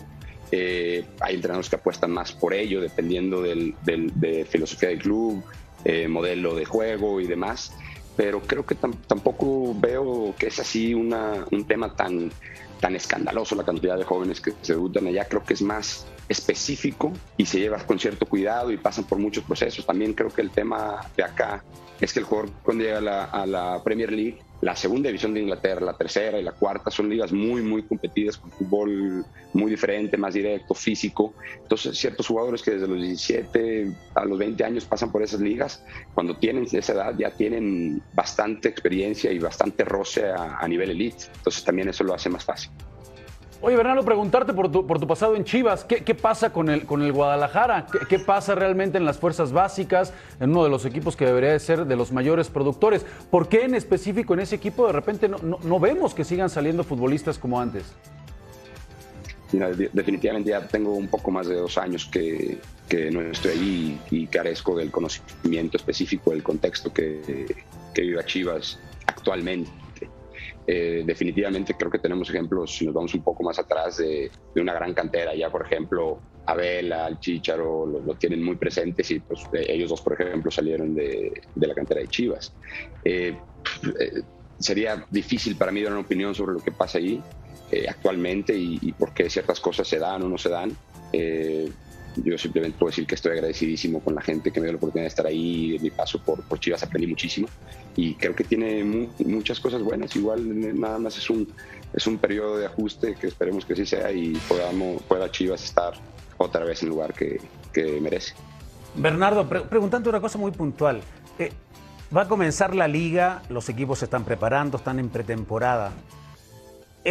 eh, hay entrenadores que apuestan más por ello, dependiendo del, de filosofía del club, eh, modelo de juego y demás. Pero creo que tampoco veo que es así una, un tema tan, tan escandaloso la cantidad de jóvenes que se debutan allá. Creo que es más específico y se lleva con cierto cuidado y pasan por muchos procesos. También creo que el tema de acá es que el jugador cuando llega a la, a la Premier League la segunda división de Inglaterra, la tercera y la cuarta son ligas muy, muy competidas con fútbol muy diferente, más directo, físico. Entonces, ciertos jugadores que desde los 17 a los 20 años pasan por esas ligas, cuando tienen esa edad ya tienen bastante experiencia y bastante roce a, nivel elite. Entonces, también eso lo hace más fácil. Oye, Bernardo, preguntarte por tu, pasado en Chivas, ¿qué, pasa con el, Guadalajara? ¿Qué, pasa realmente en las fuerzas básicas, en uno de los equipos que debería ser de los mayores productores? ¿Por qué en específico en ese equipo de repente no, vemos que sigan saliendo futbolistas como antes? definitivamente ya tengo un poco más de dos años que, no estoy ahí y, carezco del conocimiento específico del contexto que vive Chivas actualmente eh, definitivamente creo que tenemos ejemplos, si nos vamos un poco más atrás, de, una gran cantera. Ya, por ejemplo, Abel, al Chicharo lo, tienen muy presentes y pues, ellos dos, por ejemplo, salieron de, la cantera de Chivas. Eh, eh, sería difícil para mí dar una opinión sobre lo que pasa ahí actualmente y, y, por qué ciertas cosas se dan o no se dan. Yo simplemente puedo decir que estoy agradecidísimo con la gente que me dio la oportunidad de estar ahí. En mi paso por, por Chivas aprendí muchísimo y creo que tiene muchas cosas buenas. Igual nada más es un, es un periodo de ajuste que esperemos que así sea y podamos, pueda Chivas estar otra vez en el lugar que, que merece. Bernardo, preguntando una cosa muy puntual. Eh, va a comenzar la liga, los equipos se están preparando, están en pretemporada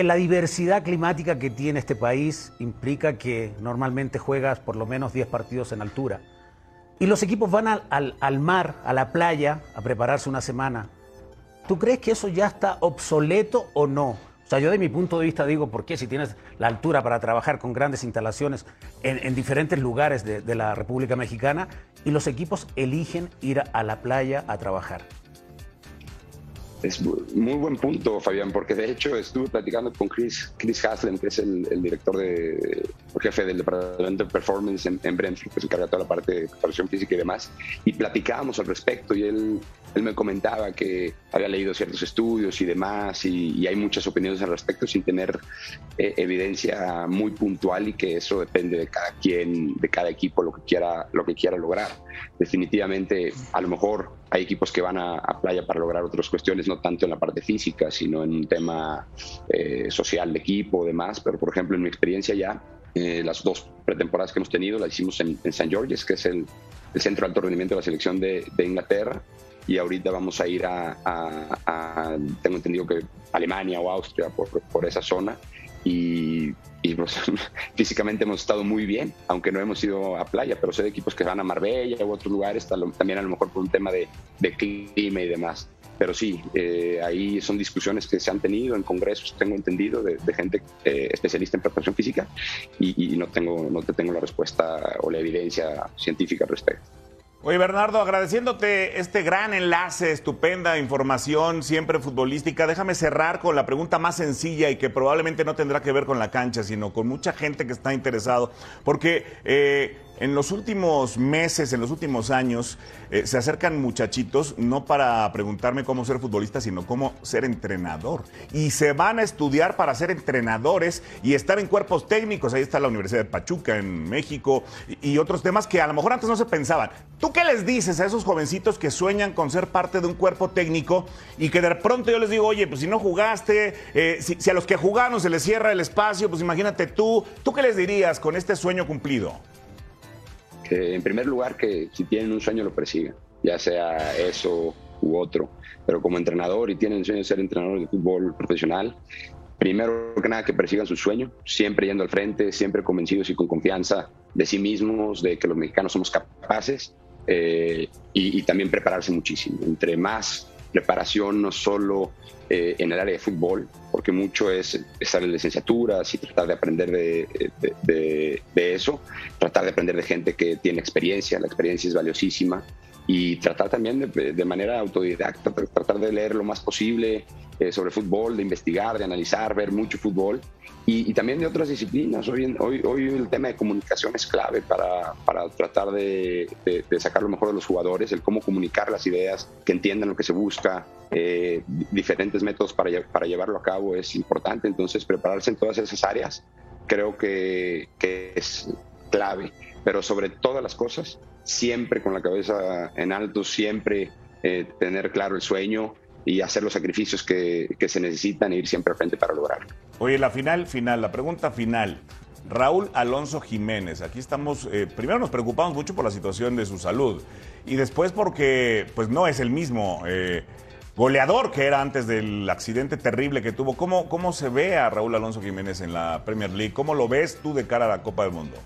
la diversidad climática que tiene este país implica que normalmente juegas por lo menos 10 partidos en altura. Y los equipos van al, al, mar, a la playa, a prepararse una semana. ¿Tú crees que eso ya está obsoleto o no? O sea, yo de mi punto de vista digo, ¿por qué si tienes la altura para trabajar con grandes instalaciones en, diferentes lugares de, de la República Mexicana y los equipos eligen ir a la playa a trabajar? Es muy buen punto, Fabián, porque de hecho estuve platicando con Chris, Chris Haslem, que es el, director de, jefe del departamento de performance en, en Brentford, que se encarga de toda la parte de preparación física y demás, y platicábamos al respecto y él, él me comentaba que había leído ciertos estudios y demás, y, hay muchas opiniones al respecto sin tener eh, evidencia muy puntual y que eso depende de cada quien, de cada equipo, lo que quiera, lo que quiera lograr. Definitivamente, a lo mejor hay equipos que van a, playa para lograr otras cuestiones, no tanto en la parte física, sino en un tema eh, social de equipo, demás. Pero, por ejemplo, en mi experiencia ya, eh, las dos pretemporadas que hemos tenido las hicimos en, en St. George's, que es el, centro de alto rendimiento de la selección de, Inglaterra. Y ahorita vamos a ir a, tengo entendido que Alemania o Austria, por, por esa zona. Y pues, <laughs> físicamente hemos estado muy bien, aunque no hemos ido a playa, pero sé de equipos que van a Marbella u otros lugares, también a lo mejor por un tema de, clima y demás. Pero sí, eh, ahí son discusiones que se han tenido en congresos, tengo entendido, de, gente eh, especialista en preparación física y, y, no, tengo, no te tengo la respuesta o la evidencia científica al respecto. Oye, Bernardo, agradeciéndote este gran enlace, estupenda información, siempre futbolística, déjame cerrar con la pregunta más sencilla y que probablemente no tendrá que ver con la cancha, sino con mucha gente que está interesado. Porque eh, En los últimos meses, en los últimos años, eh, se acercan muchachitos no para preguntarme cómo ser futbolista, sino cómo ser entrenador. Y se van a estudiar para ser entrenadores y estar en cuerpos técnicos. Ahí está la Universidad de Pachuca en México y, otros temas que a lo mejor antes no se pensaban. ¿Tú qué les dices a esos jovencitos que sueñan con ser parte de un cuerpo técnico y que de pronto yo les digo, oye, pues si no jugaste, eh, si, si a los que jugaron se les cierra el espacio, pues imagínate tú, ¿tú qué les dirías con este sueño cumplido? Que en primer lugar que si tienen un sueño lo persigan, ya sea eso u otro, pero como entrenador y tienen el sueño de ser entrenador de fútbol profesional, primero que nada que persigan su sueño, siempre yendo al frente, siempre convencidos y con confianza de sí mismos, de que los mexicanos somos capaces eh, y, y también prepararse muchísimo. Entre más preparación, no solo eh, en el área de fútbol, porque mucho es estar en licenciaturas y tratar de aprender de, de, de, de, eso, tratar de aprender de gente que tiene experiencia, la experiencia es valiosísima, y tratar también de, manera autodidacta, tratar de leer lo más posible eh, sobre fútbol, de investigar, de analizar, ver mucho fútbol y, y también de otras disciplinas. Hoy, hoy, hoy, el tema de comunicación es clave para, para tratar de, de, de, sacar lo mejor de los jugadores, el cómo comunicar las ideas, que entiendan lo que se busca, eh, diferentes métodos para, para llevarlo a cabo es importante. Entonces, prepararse en todas esas áreas creo que, que es clave, pero sobre todas las cosas, siempre con la cabeza en alto, siempre eh, tener claro el sueño y hacer los sacrificios que, que, se necesitan e ir siempre al frente para lograrlo. Oye, la final, final, la pregunta final. Raúl Alonso Jiménez, aquí estamos, eh, primero nos preocupamos mucho por la situación de su salud y después porque pues no es el mismo eh, goleador que era antes del accidente terrible que tuvo. ¿Cómo, ¿Cómo se ve a Raúl Alonso Jiménez en la Premier League? ¿Cómo lo ves tú de cara a la Copa del Mundo?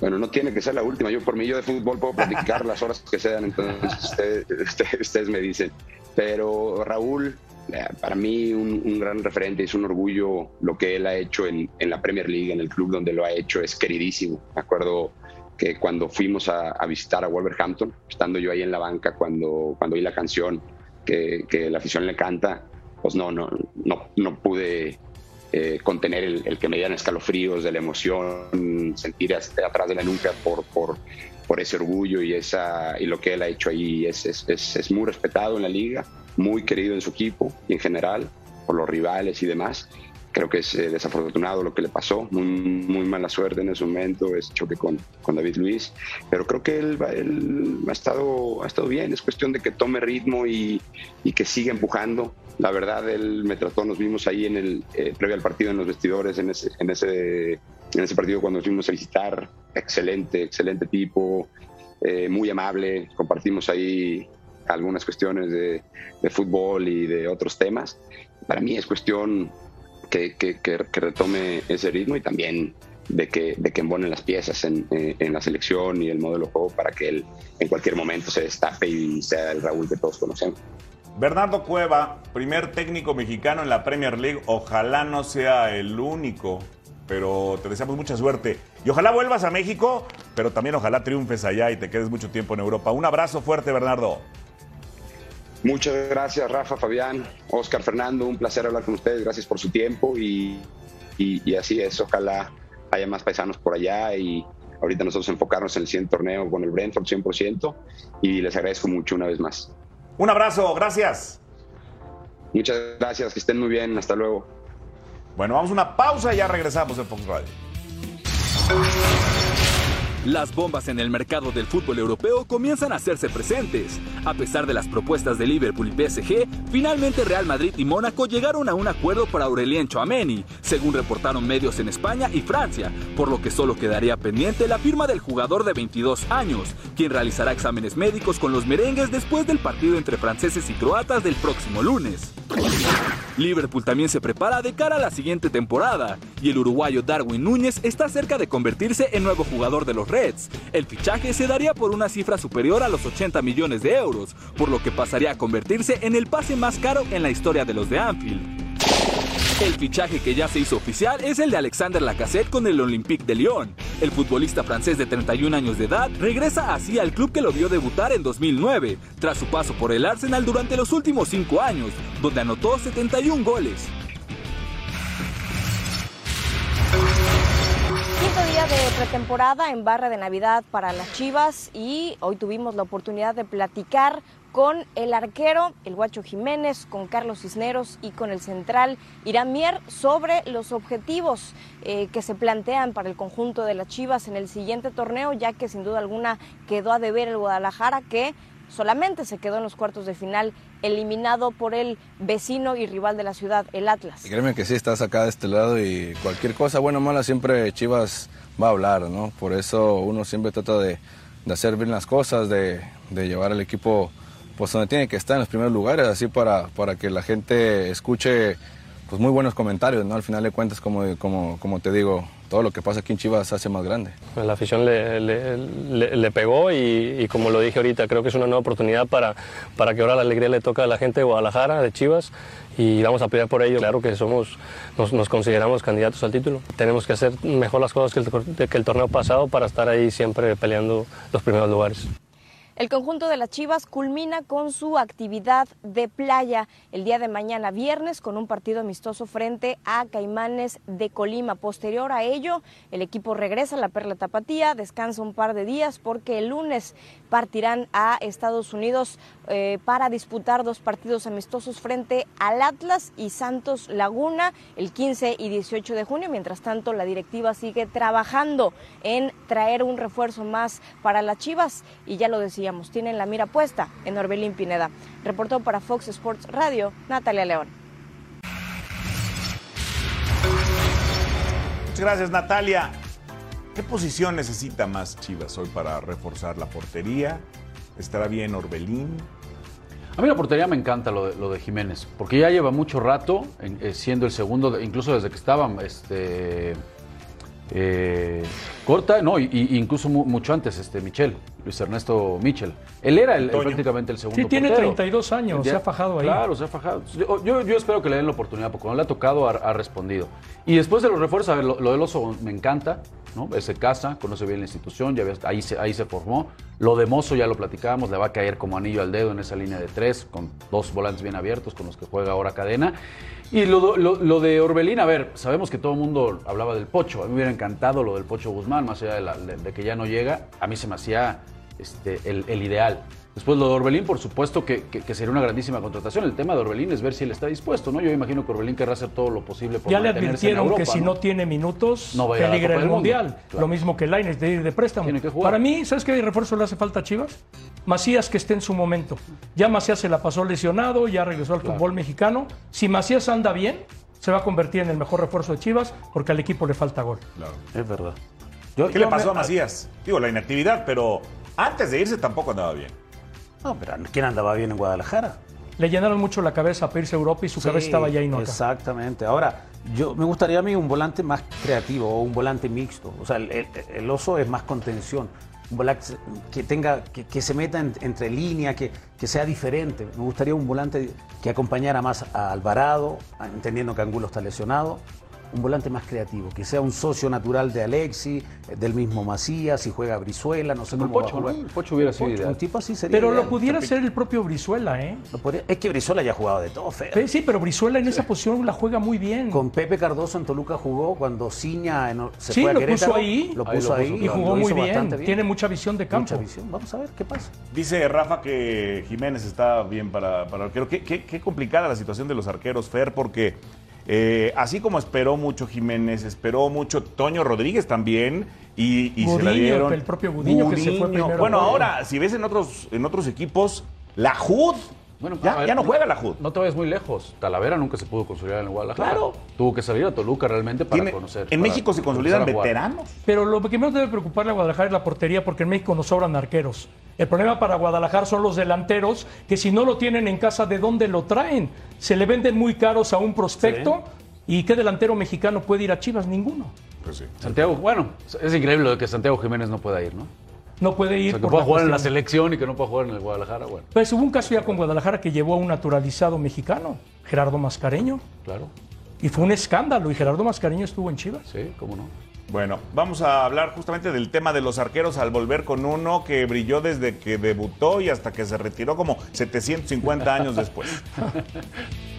Bueno, no tiene que ser la última. Yo por mí, yo de fútbol puedo platicar las horas que sean, entonces ustedes, <laughs> ustedes, ustedes me dicen. Pero Raúl, eh, para mí un, un, gran referente, es un orgullo lo que él ha hecho en, en, la Premier League, en el club donde lo ha hecho, es queridísimo. Me acuerdo que cuando fuimos a, a visitar a Wolverhampton, estando yo ahí en la banca, cuando, cuando oí la canción que, que la afición le canta, pues no, no, no, no pude eh, contener el, que me dieran escalofríos de la emoción, sentir hasta atrás de la nuca por, por, por ese orgullo y, esa, y lo que él ha hecho ahí. Es, es, es, es, muy respetado en la liga, muy querido en su equipo y en general por los rivales y demás. Creo que es eh, desafortunado lo que le pasó, muy, muy, mala suerte en ese momento, ese choque con, con David Luis, pero creo que él, él, ha, estado, ha estado bien, es cuestión de que tome ritmo y, y que siga empujando la verdad, él me trató, nos vimos ahí en el, eh, previo al partido en los vestidores, en ese, en ese, en ese partido cuando nos fuimos a visitar. Excelente, excelente tipo, eh, muy amable. Compartimos ahí algunas cuestiones de, de, fútbol y de otros temas. Para mí es cuestión que, que, que, retome ese ritmo y también de que, de que embonen las piezas en, en, la selección y el modelo de juego para que él en cualquier momento se destape y sea el Raúl que todos conocemos. Bernardo Cueva, primer técnico mexicano en la Premier League. Ojalá no sea el único, pero te deseamos mucha suerte. Y ojalá vuelvas a México, pero también ojalá triunfes allá y te quedes mucho tiempo en Europa. Un abrazo fuerte, Bernardo. Muchas gracias, Rafa, Fabián, Oscar, Fernando. Un placer hablar con ustedes. Gracias por su tiempo y, así es. Ojalá haya más paisanos por allá y ahorita nosotros enfocarnos en el siguiente torneo con el Brentford 100% y les agradezco mucho una vez más. Un abrazo, gracias. Muchas gracias, que estén muy bien, hasta luego. Bueno, vamos a una pausa y ya regresamos en Fox Radio. Las bombas en el mercado del fútbol europeo comienzan a hacerse presentes. A pesar de las propuestas de Liverpool y PSG, finalmente Real Madrid y Mónaco llegaron a un acuerdo para Aurelien Chouameni, según reportaron medios en España y Francia, por lo que solo quedaría pendiente la firma del jugador de 22 años, quien realizará exámenes médicos con los merengues después del partido entre franceses y croatas del próximo lunes. Liverpool también se prepara de cara a la siguiente temporada y el uruguayo Darwin Núñez está cerca de convertirse en nuevo jugador de los Reds. El fichaje se daría por una cifra superior a los 80 millones de euros, por lo que pasaría a convertirse en el pase más caro en la historia de los de Anfield. El fichaje que ya se hizo oficial es el de Alexander Lacazette con el Olympique de Lyon. El futbolista francés de 31 años de edad regresa así al club que lo vio debutar en 2009, tras su paso por el Arsenal durante los últimos 5 años, donde anotó 71 goles. Quinto día de pretemporada en barra de Navidad para las Chivas y hoy tuvimos la oportunidad de platicar con el arquero, el Guacho Jiménez, con Carlos Cisneros y con el central Irán Mier sobre los objetivos eh, que se plantean para el conjunto de las Chivas en el siguiente torneo, ya que sin duda alguna quedó a deber el Guadalajara que solamente se quedó en los cuartos de final eliminado por el vecino y rival de la ciudad, el Atlas. Y créeme que sí, estás acá de este lado y cualquier cosa buena o mala siempre Chivas va a hablar, ¿no? Por eso uno siempre trata de, hacer bien las cosas, de, de llevar al equipo pues donde tiene que estar en los primeros lugares, así para, que la gente escuche pues muy buenos comentarios, ¿no? Al final de cuentas, como te digo, todo lo que pasa aquí en Chivas se hace más grande. Pues la afición le, le, pegó y, y, como lo dije ahorita, creo que es una nueva oportunidad para, para que ahora la alegría le toca a la gente de Guadalajara, de Chivas, y vamos a pelear por ello. Claro que somos, nos, nos consideramos candidatos al título. Tenemos que hacer mejor las cosas que el, que el torneo pasado para estar ahí siempre peleando los primeros lugares. El conjunto de las Chivas culmina con su actividad de playa el día de mañana viernes con un partido amistoso frente a Caimanes de Colima. Posterior a ello, el equipo regresa a la Perla Tapatía, descansa un par de días porque el lunes partirán a Estados Unidos eh, para disputar dos partidos amistosos frente al Atlas y Santos Laguna el 15 y 18 de junio. Mientras tanto, la directiva sigue trabajando en traer un refuerzo más para las Chivas y ya lo decía tienen la mira puesta en Orbelín Pineda. Reportó para Fox Sports Radio, Natalia León. Muchas gracias, Natalia. ¿Qué posición necesita más Chivas hoy para reforzar la portería? ¿Estará bien Orbelín? A mí la portería me encanta lo de, lo de Jiménez, porque ya lleva mucho rato eh, siendo el segundo, incluso desde que estaban este, eh, corta, no, y, incluso mu mucho antes, este Michel, Luis Ernesto Michel. Él era el, prácticamente el segundo. Sí, tiene portero. 32 años, Ya- se ha fajado ahí. Claro, se ha fajado. Yo, yo, yo espero que le den la oportunidad, porque cuando le ha tocado ha, ha respondido. Y después de los refuerzos, a ver, lo, lo del oso me encanta, ¿no? Se casa, conoce bien la institución, ya ves, ahí, se, ahí se formó. Lo de Mozo ya lo platicábamos, le va a caer como anillo al dedo en esa línea de tres, con dos volantes bien abiertos, con los que juega ahora cadena. Y lo, lo- lo de Orbelín, a ver, sabemos que todo el mundo hablaba del Pocho. A mí me hubiera encantado lo del Pocho Guzmán, más allá de, la- de- de que ya no llega. A mí se me hacía este, el, el ideal. Después lo de Orbelín, por supuesto que, que- que sería una grandísima contratación. El tema de Orbelín es ver si él está dispuesto, ¿no? Yo imagino que Orbelín querrá hacer todo lo posible por Ya le en advirtieron que si no tiene minutos, No va a ir a la peligra el Mundo. Mundial. Claro. Lo mismo que Lainez de ir de préstamo. Tiene que jugar. Para mí, ¿sabes qué refuerzo le hace falta a Chivas? Macías que esté en su momento. Ya Macías se la pasó lesionado, ya regresó al fútbol mexicano. Si Macías anda bien, se va a convertir en el mejor refuerzo de Chivas porque al equipo le falta gol. Es verdad. ¿Qué le pasó a Macías? Digo, la inactividad, pero antes de irse tampoco andaba bien. No, pero ¿quién andaba bien en Guadalajara? Le llenaron mucho la cabeza para irse a Europa y su cabeza estaba ya y no acá. Exactamente. Ahora, yo me gustaría a mí un volante más creativo o un volante mixto. O sea, el, el- el oso es más contención. Un volante que tenga, que, que se meta en- entre líneas, que, que sea diferente. Me gustaría un volante que acompañara más a Alvarado, a- entendiendo que Angulo está lesionado. Un volante más creativo, que sea un socio natural de Alexi, eh, del mismo Macías, si juega Brizuela, no sé cómo Pocho, va a jugar. ¿no? El Pocho hubiera sido Pocho, ideal. Un tipo así sería Pero lo pudiera ser el propio Brizuela, ¿eh? Lo podría- Es que Brizuela ya ha jugado de todo, Fer. Sí, pero Brizuela en esa posición la juega muy bien. Con Pepe Cardoso en Toluca jugó cuando Ciña en- se Sí, fue a lo Querétaro. puso ahí. Lo Ahí puso lo ahí. puso, y jugó muy bien. bastante Tiene mucha visión de campo. Mucha visión. Vamos a ver qué pasa. Dice Rafa que Jiménez está bien para, para arquero. Qué, qué- qué complicada la situación de los arqueros, Fer, porque eh, así como esperó mucho Jiménez, esperó mucho Toño Rodríguez también. Y, y se la dieron. el propio Gudiño que se fue Gudiño. primero. Bueno, ahora, si ves en otros, en otros equipos, la JUD. Bueno, ya, ver, ya no juega la JUD. No te vayas muy lejos. Talavera nunca se pudo consolidar en el Guadalajara. Claro. Tuvo que salir a Toluca realmente para Tiene- conocer. en para México se consolidan veteranos. Pero lo que menos debe preocuparle a Guadalajara es la portería, porque en México nos sobran arqueros. El problema para Guadalajara son los delanteros, que si no lo tienen en casa, ¿de dónde lo traen? Se le venden muy caros a un prospecto. ¿Y qué delantero mexicano puede ir a Chivas? Ninguno. Pues sí. Santiago, bueno, es increíble lo de que Santiago Jiménez no pueda ir, ¿no? No puede O ir sea, que por pueda jugar en la selección y que no pueda jugar en el Guadalajara, bueno, Pues hubo un caso ya con Guadalajara que llevó a un naturalizado mexicano, Gerardo Mascareño. claro. Y fue un escándalo. Y Gerardo Mascareño estuvo en Chivas. Sí, cómo no. Bueno, vamos a hablar justamente del tema de los arqueros al volver con uno que brilló desde que debutó y hasta que se retiró como 750 años después. <laughs>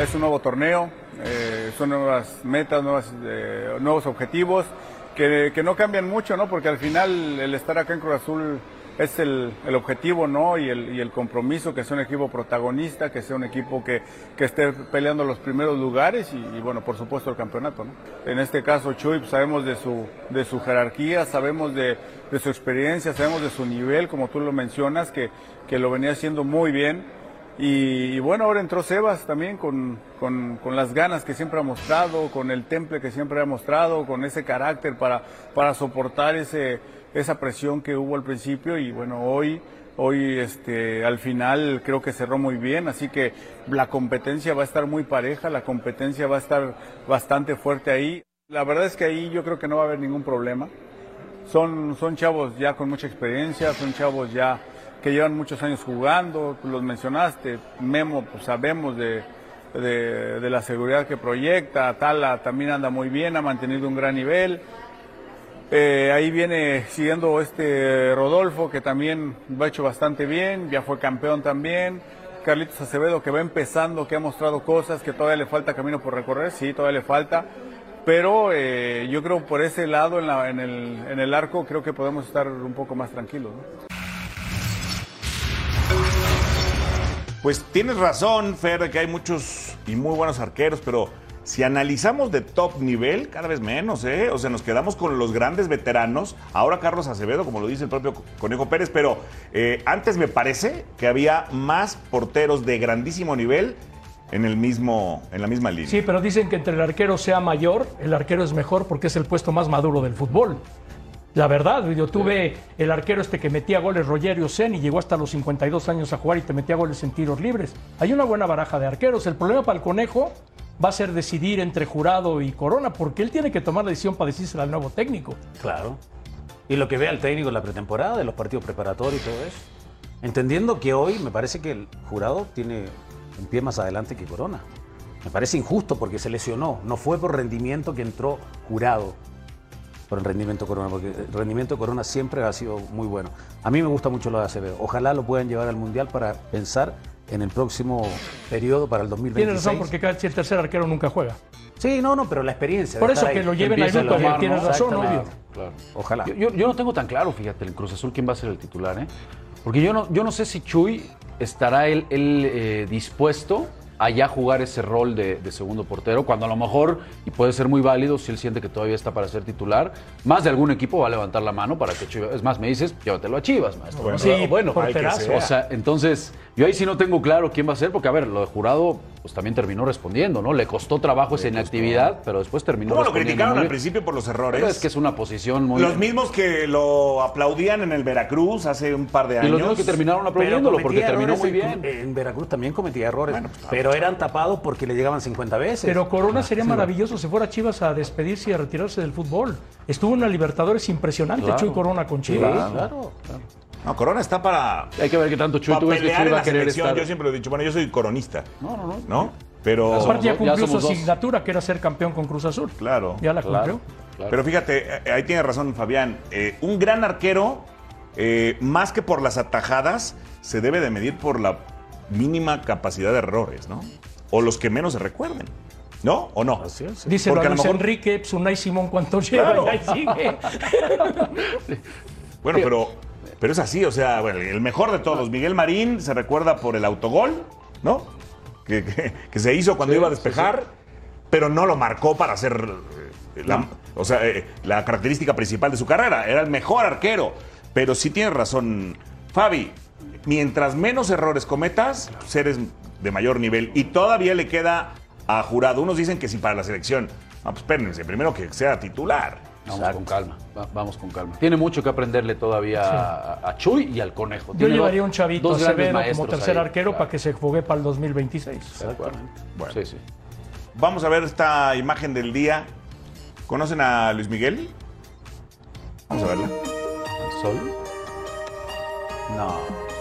es un nuevo torneo, eh, son nuevas metas, eh, nuevos objetivos que, no cambian mucho, ¿no? Porque al final el estar acá en Cruz Azul es el, objetivo, ¿no? Y el, compromiso, que sea un equipo protagonista, que sea un equipo que, que esté peleando los primeros lugares y, y, bueno, por supuesto el campeonato, ¿no? En este caso Chuy, pues, sabemos de su, de su jerarquía, sabemos de, de su experiencia, sabemos de su nivel, como tú lo mencionas, que, que lo venía haciendo muy bien. Y, bueno, ahora entró Sebas también con, con, con, las ganas que siempre ha mostrado, con el temple que siempre ha mostrado, con ese carácter para, para soportar ese, esa presión que hubo al principio y bueno, hoy, hoy este, al final creo que cerró muy bien, así que la competencia va a estar muy pareja, la competencia va a estar bastante fuerte ahí. La verdad es que ahí yo creo que no va a haber ningún problema. Son, son chavos ya con mucha experiencia, son chavos ya que llevan muchos años jugando, los mencionaste, Memo, pues sabemos de, de, la seguridad que proyecta, Tala también anda muy bien, ha mantenido un gran nivel. Eh, ahí viene siguiendo este Rodolfo, que también lo ha hecho bastante bien, ya fue campeón también. Carlitos Acevedo, que va empezando, que ha mostrado cosas, que todavía le falta camino por recorrer, sí, todavía le falta. Pero eh, yo creo por ese lado, en, la, en, el, en, el, arco, creo que podemos estar un poco más tranquilos. Pues tienes razón, Fer, que hay muchos y muy buenos arqueros, pero si analizamos de top nivel, cada vez menos, ¿eh? O sea, nos quedamos con los grandes veteranos. Ahora Carlos Acevedo, como lo dice el propio Conejo Pérez, pero eh, antes me parece que había más porteros de grandísimo nivel en, el mismo, en la misma línea. Sí, pero dicen que entre el arquero sea mayor, el arquero es mejor porque es el puesto más maduro del fútbol. La verdad, yo tuve el arquero este que metía goles, Rogerio Sen, y llegó hasta los 52 años a jugar y te metía goles en tiros libres. Hay una buena baraja de arqueros. El problema para el Conejo va a ser decidir entre Jurado y Corona, porque él tiene que tomar la decisión para decirse al nuevo técnico. Claro. Y lo que ve al técnico en la pretemporada, de los partidos preparatorios y todo eso. Entendiendo que hoy me parece que el Jurado tiene un pie más adelante que Corona. Me parece injusto porque se lesionó. No fue por rendimiento que entró Jurado por el rendimiento Corona, porque el rendimiento Corona siempre ha sido muy bueno. A mí me gusta mucho lo de Acevedo. Ojalá lo puedan llevar al Mundial para pensar en el próximo periodo para el 2026. Tiene razón, porque cada, si el tercer arquero nunca juega. Sí, no, no, pero la experiencia. Por eso que lo lleven a grupo, ¿no? razón, obvio. Claro. Ojalá. Yo, yo, no tengo tan claro, fíjate, el Cruz Azul quién va a ser el titular, ¿eh? Porque yo no, yo no sé si Chuy estará él, él eh, dispuesto a ya jugar ese rol de, de, segundo portero, cuando a lo mejor, y puede ser muy válido si él siente que todavía está para ser titular, más de algún equipo va a levantar la mano para que Chivas, es más, me dices, llévatelo a Chivas, maestro. Bueno, sí, bueno, o sea, entonces, yo ahí sí no tengo claro quién va a ser, porque a ver, lo de jurado, pues también terminó respondiendo, ¿no? Le costó trabajo esa inactividad, pero después terminó ¿Cómo lo criticaron al principio por los errores? Pero es que es una posición muy... Los mismos que lo aplaudían en el Veracruz hace un par de Y años. los mismos que terminaron aplaudiéndolo, porque terminó muy en- bien. En, Veracruz también cometía errores, Bueno, pues, pero eran tapados porque le llegaban 50 veces. Pero Corona sería maravilloso si fuera Chivas a despedirse y a retirarse del fútbol. Estuvo en una Libertadores impresionante, Claro. Chuy Corona con Sí, Chivas. claro. No, Corona está para, Hay que ver qué tanto Chuy, tú ves que pelear Chuy en va a querer estar... Yo siempre lo he dicho, bueno, yo soy coronista, No, no, no. ¿no? Pero, Aparte ya Ya cumplió su somos dos. asignatura, que era ser campeón con Cruz Azul. claro. Ya la Claro, cumplió. claro. Pero fíjate, eh, ahí tiene razón Fabián. Eh, un gran arquero, eh, más que por las atajadas, se debe de medir por la mínima capacidad de errores, ¿no? O los que menos se recuerden. ¿No? ¿O no? Así es. Dice a lo Luis mejor- Enrique, pues, Unai Simón, ¿cuánto lleva? Claro. <laughs> Y ahí sigue. Bueno, pero, pero es así, o sea, bueno, el mejor de todos, Miguel Marín, se recuerda por el autogol, ¿no? Que, que- que se hizo cuando iba a despejar, pero no lo marcó para hacer eh, la, o sea, eh, la característica principal de su carrera. Era el mejor arquero. Pero sí tienes razón, Fabi. Mientras menos errores cometas, pues eres de mayor nivel. Y todavía le queda a jurado. Unos dicen que sí para la selección. No, pues espérense, primero que sea titular. Vamos con calma, va- vamos con calma. Tiene mucho que aprenderle todavía a, a Chuy y al Conejo. Yo Tiene llevaría dos- un chavito dos grandes Acevedo como tercer ahí, arquero claro. para que se juegue para el 2026. Exactamente. Bueno. Sí, sí. Vamos a ver esta imagen del día. ¿Conocen a Luis Miguel? Vamos a verla. ¿Al sol? No.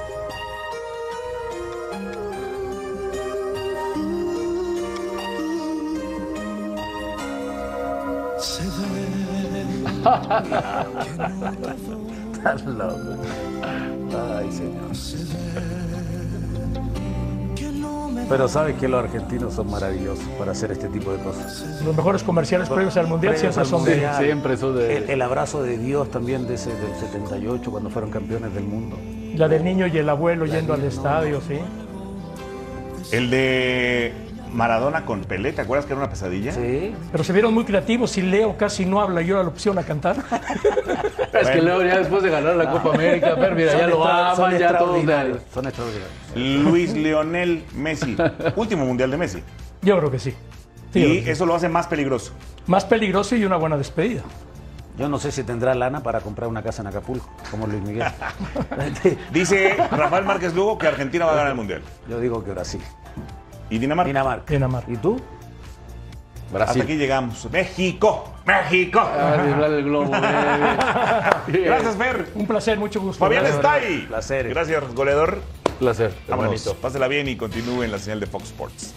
Estás loco. Ay, señor. Pero sabes que los argentinos son maravillosos para hacer este tipo de cosas. Los mejores comerciales previos al Mundial Previos siempre al son de Mundial. Siempre son de- El, el abrazo de Dios también de ese, del 78 cuando fueron campeones del mundo. La del niño y el abuelo yendo al estadio, sí. El de Maradona con Pelé, ¿te acuerdas que era una pesadilla? Sí. Pero se vieron muy creativos y Leo casi no habla y ahora lo pusieron a cantar. <laughs> Es que Leo ya después de ganar la Copa América, pero mira, Son ya lo aman, ya todo. extraordinarios, Son extraordinarios. Luis Leonel Messi, <laughs> último mundial de Messi. Yo creo que sí. Sí, yo y sí. eso lo hace más peligroso. Más peligroso y una buena despedida. Yo no sé si tendrá lana para comprar una casa en Acapulco, como Luis Miguel. <laughs> Dice Rafael Márquez Lugo que Argentina va a ganar el mundial. Yo digo que Brasil. ¿Y Dinamarca? Dinamarca. Dinamarca. ¿Y tú? Hasta aquí llegamos. México, México. Ah, el globo. <laughs> Gracias, Fer. Un placer, mucho gusto. Fabián está ahí. Placer. Gracias, goleador. Placer, Vámonos. Pásela bien y continúe en la señal de Fox Sports.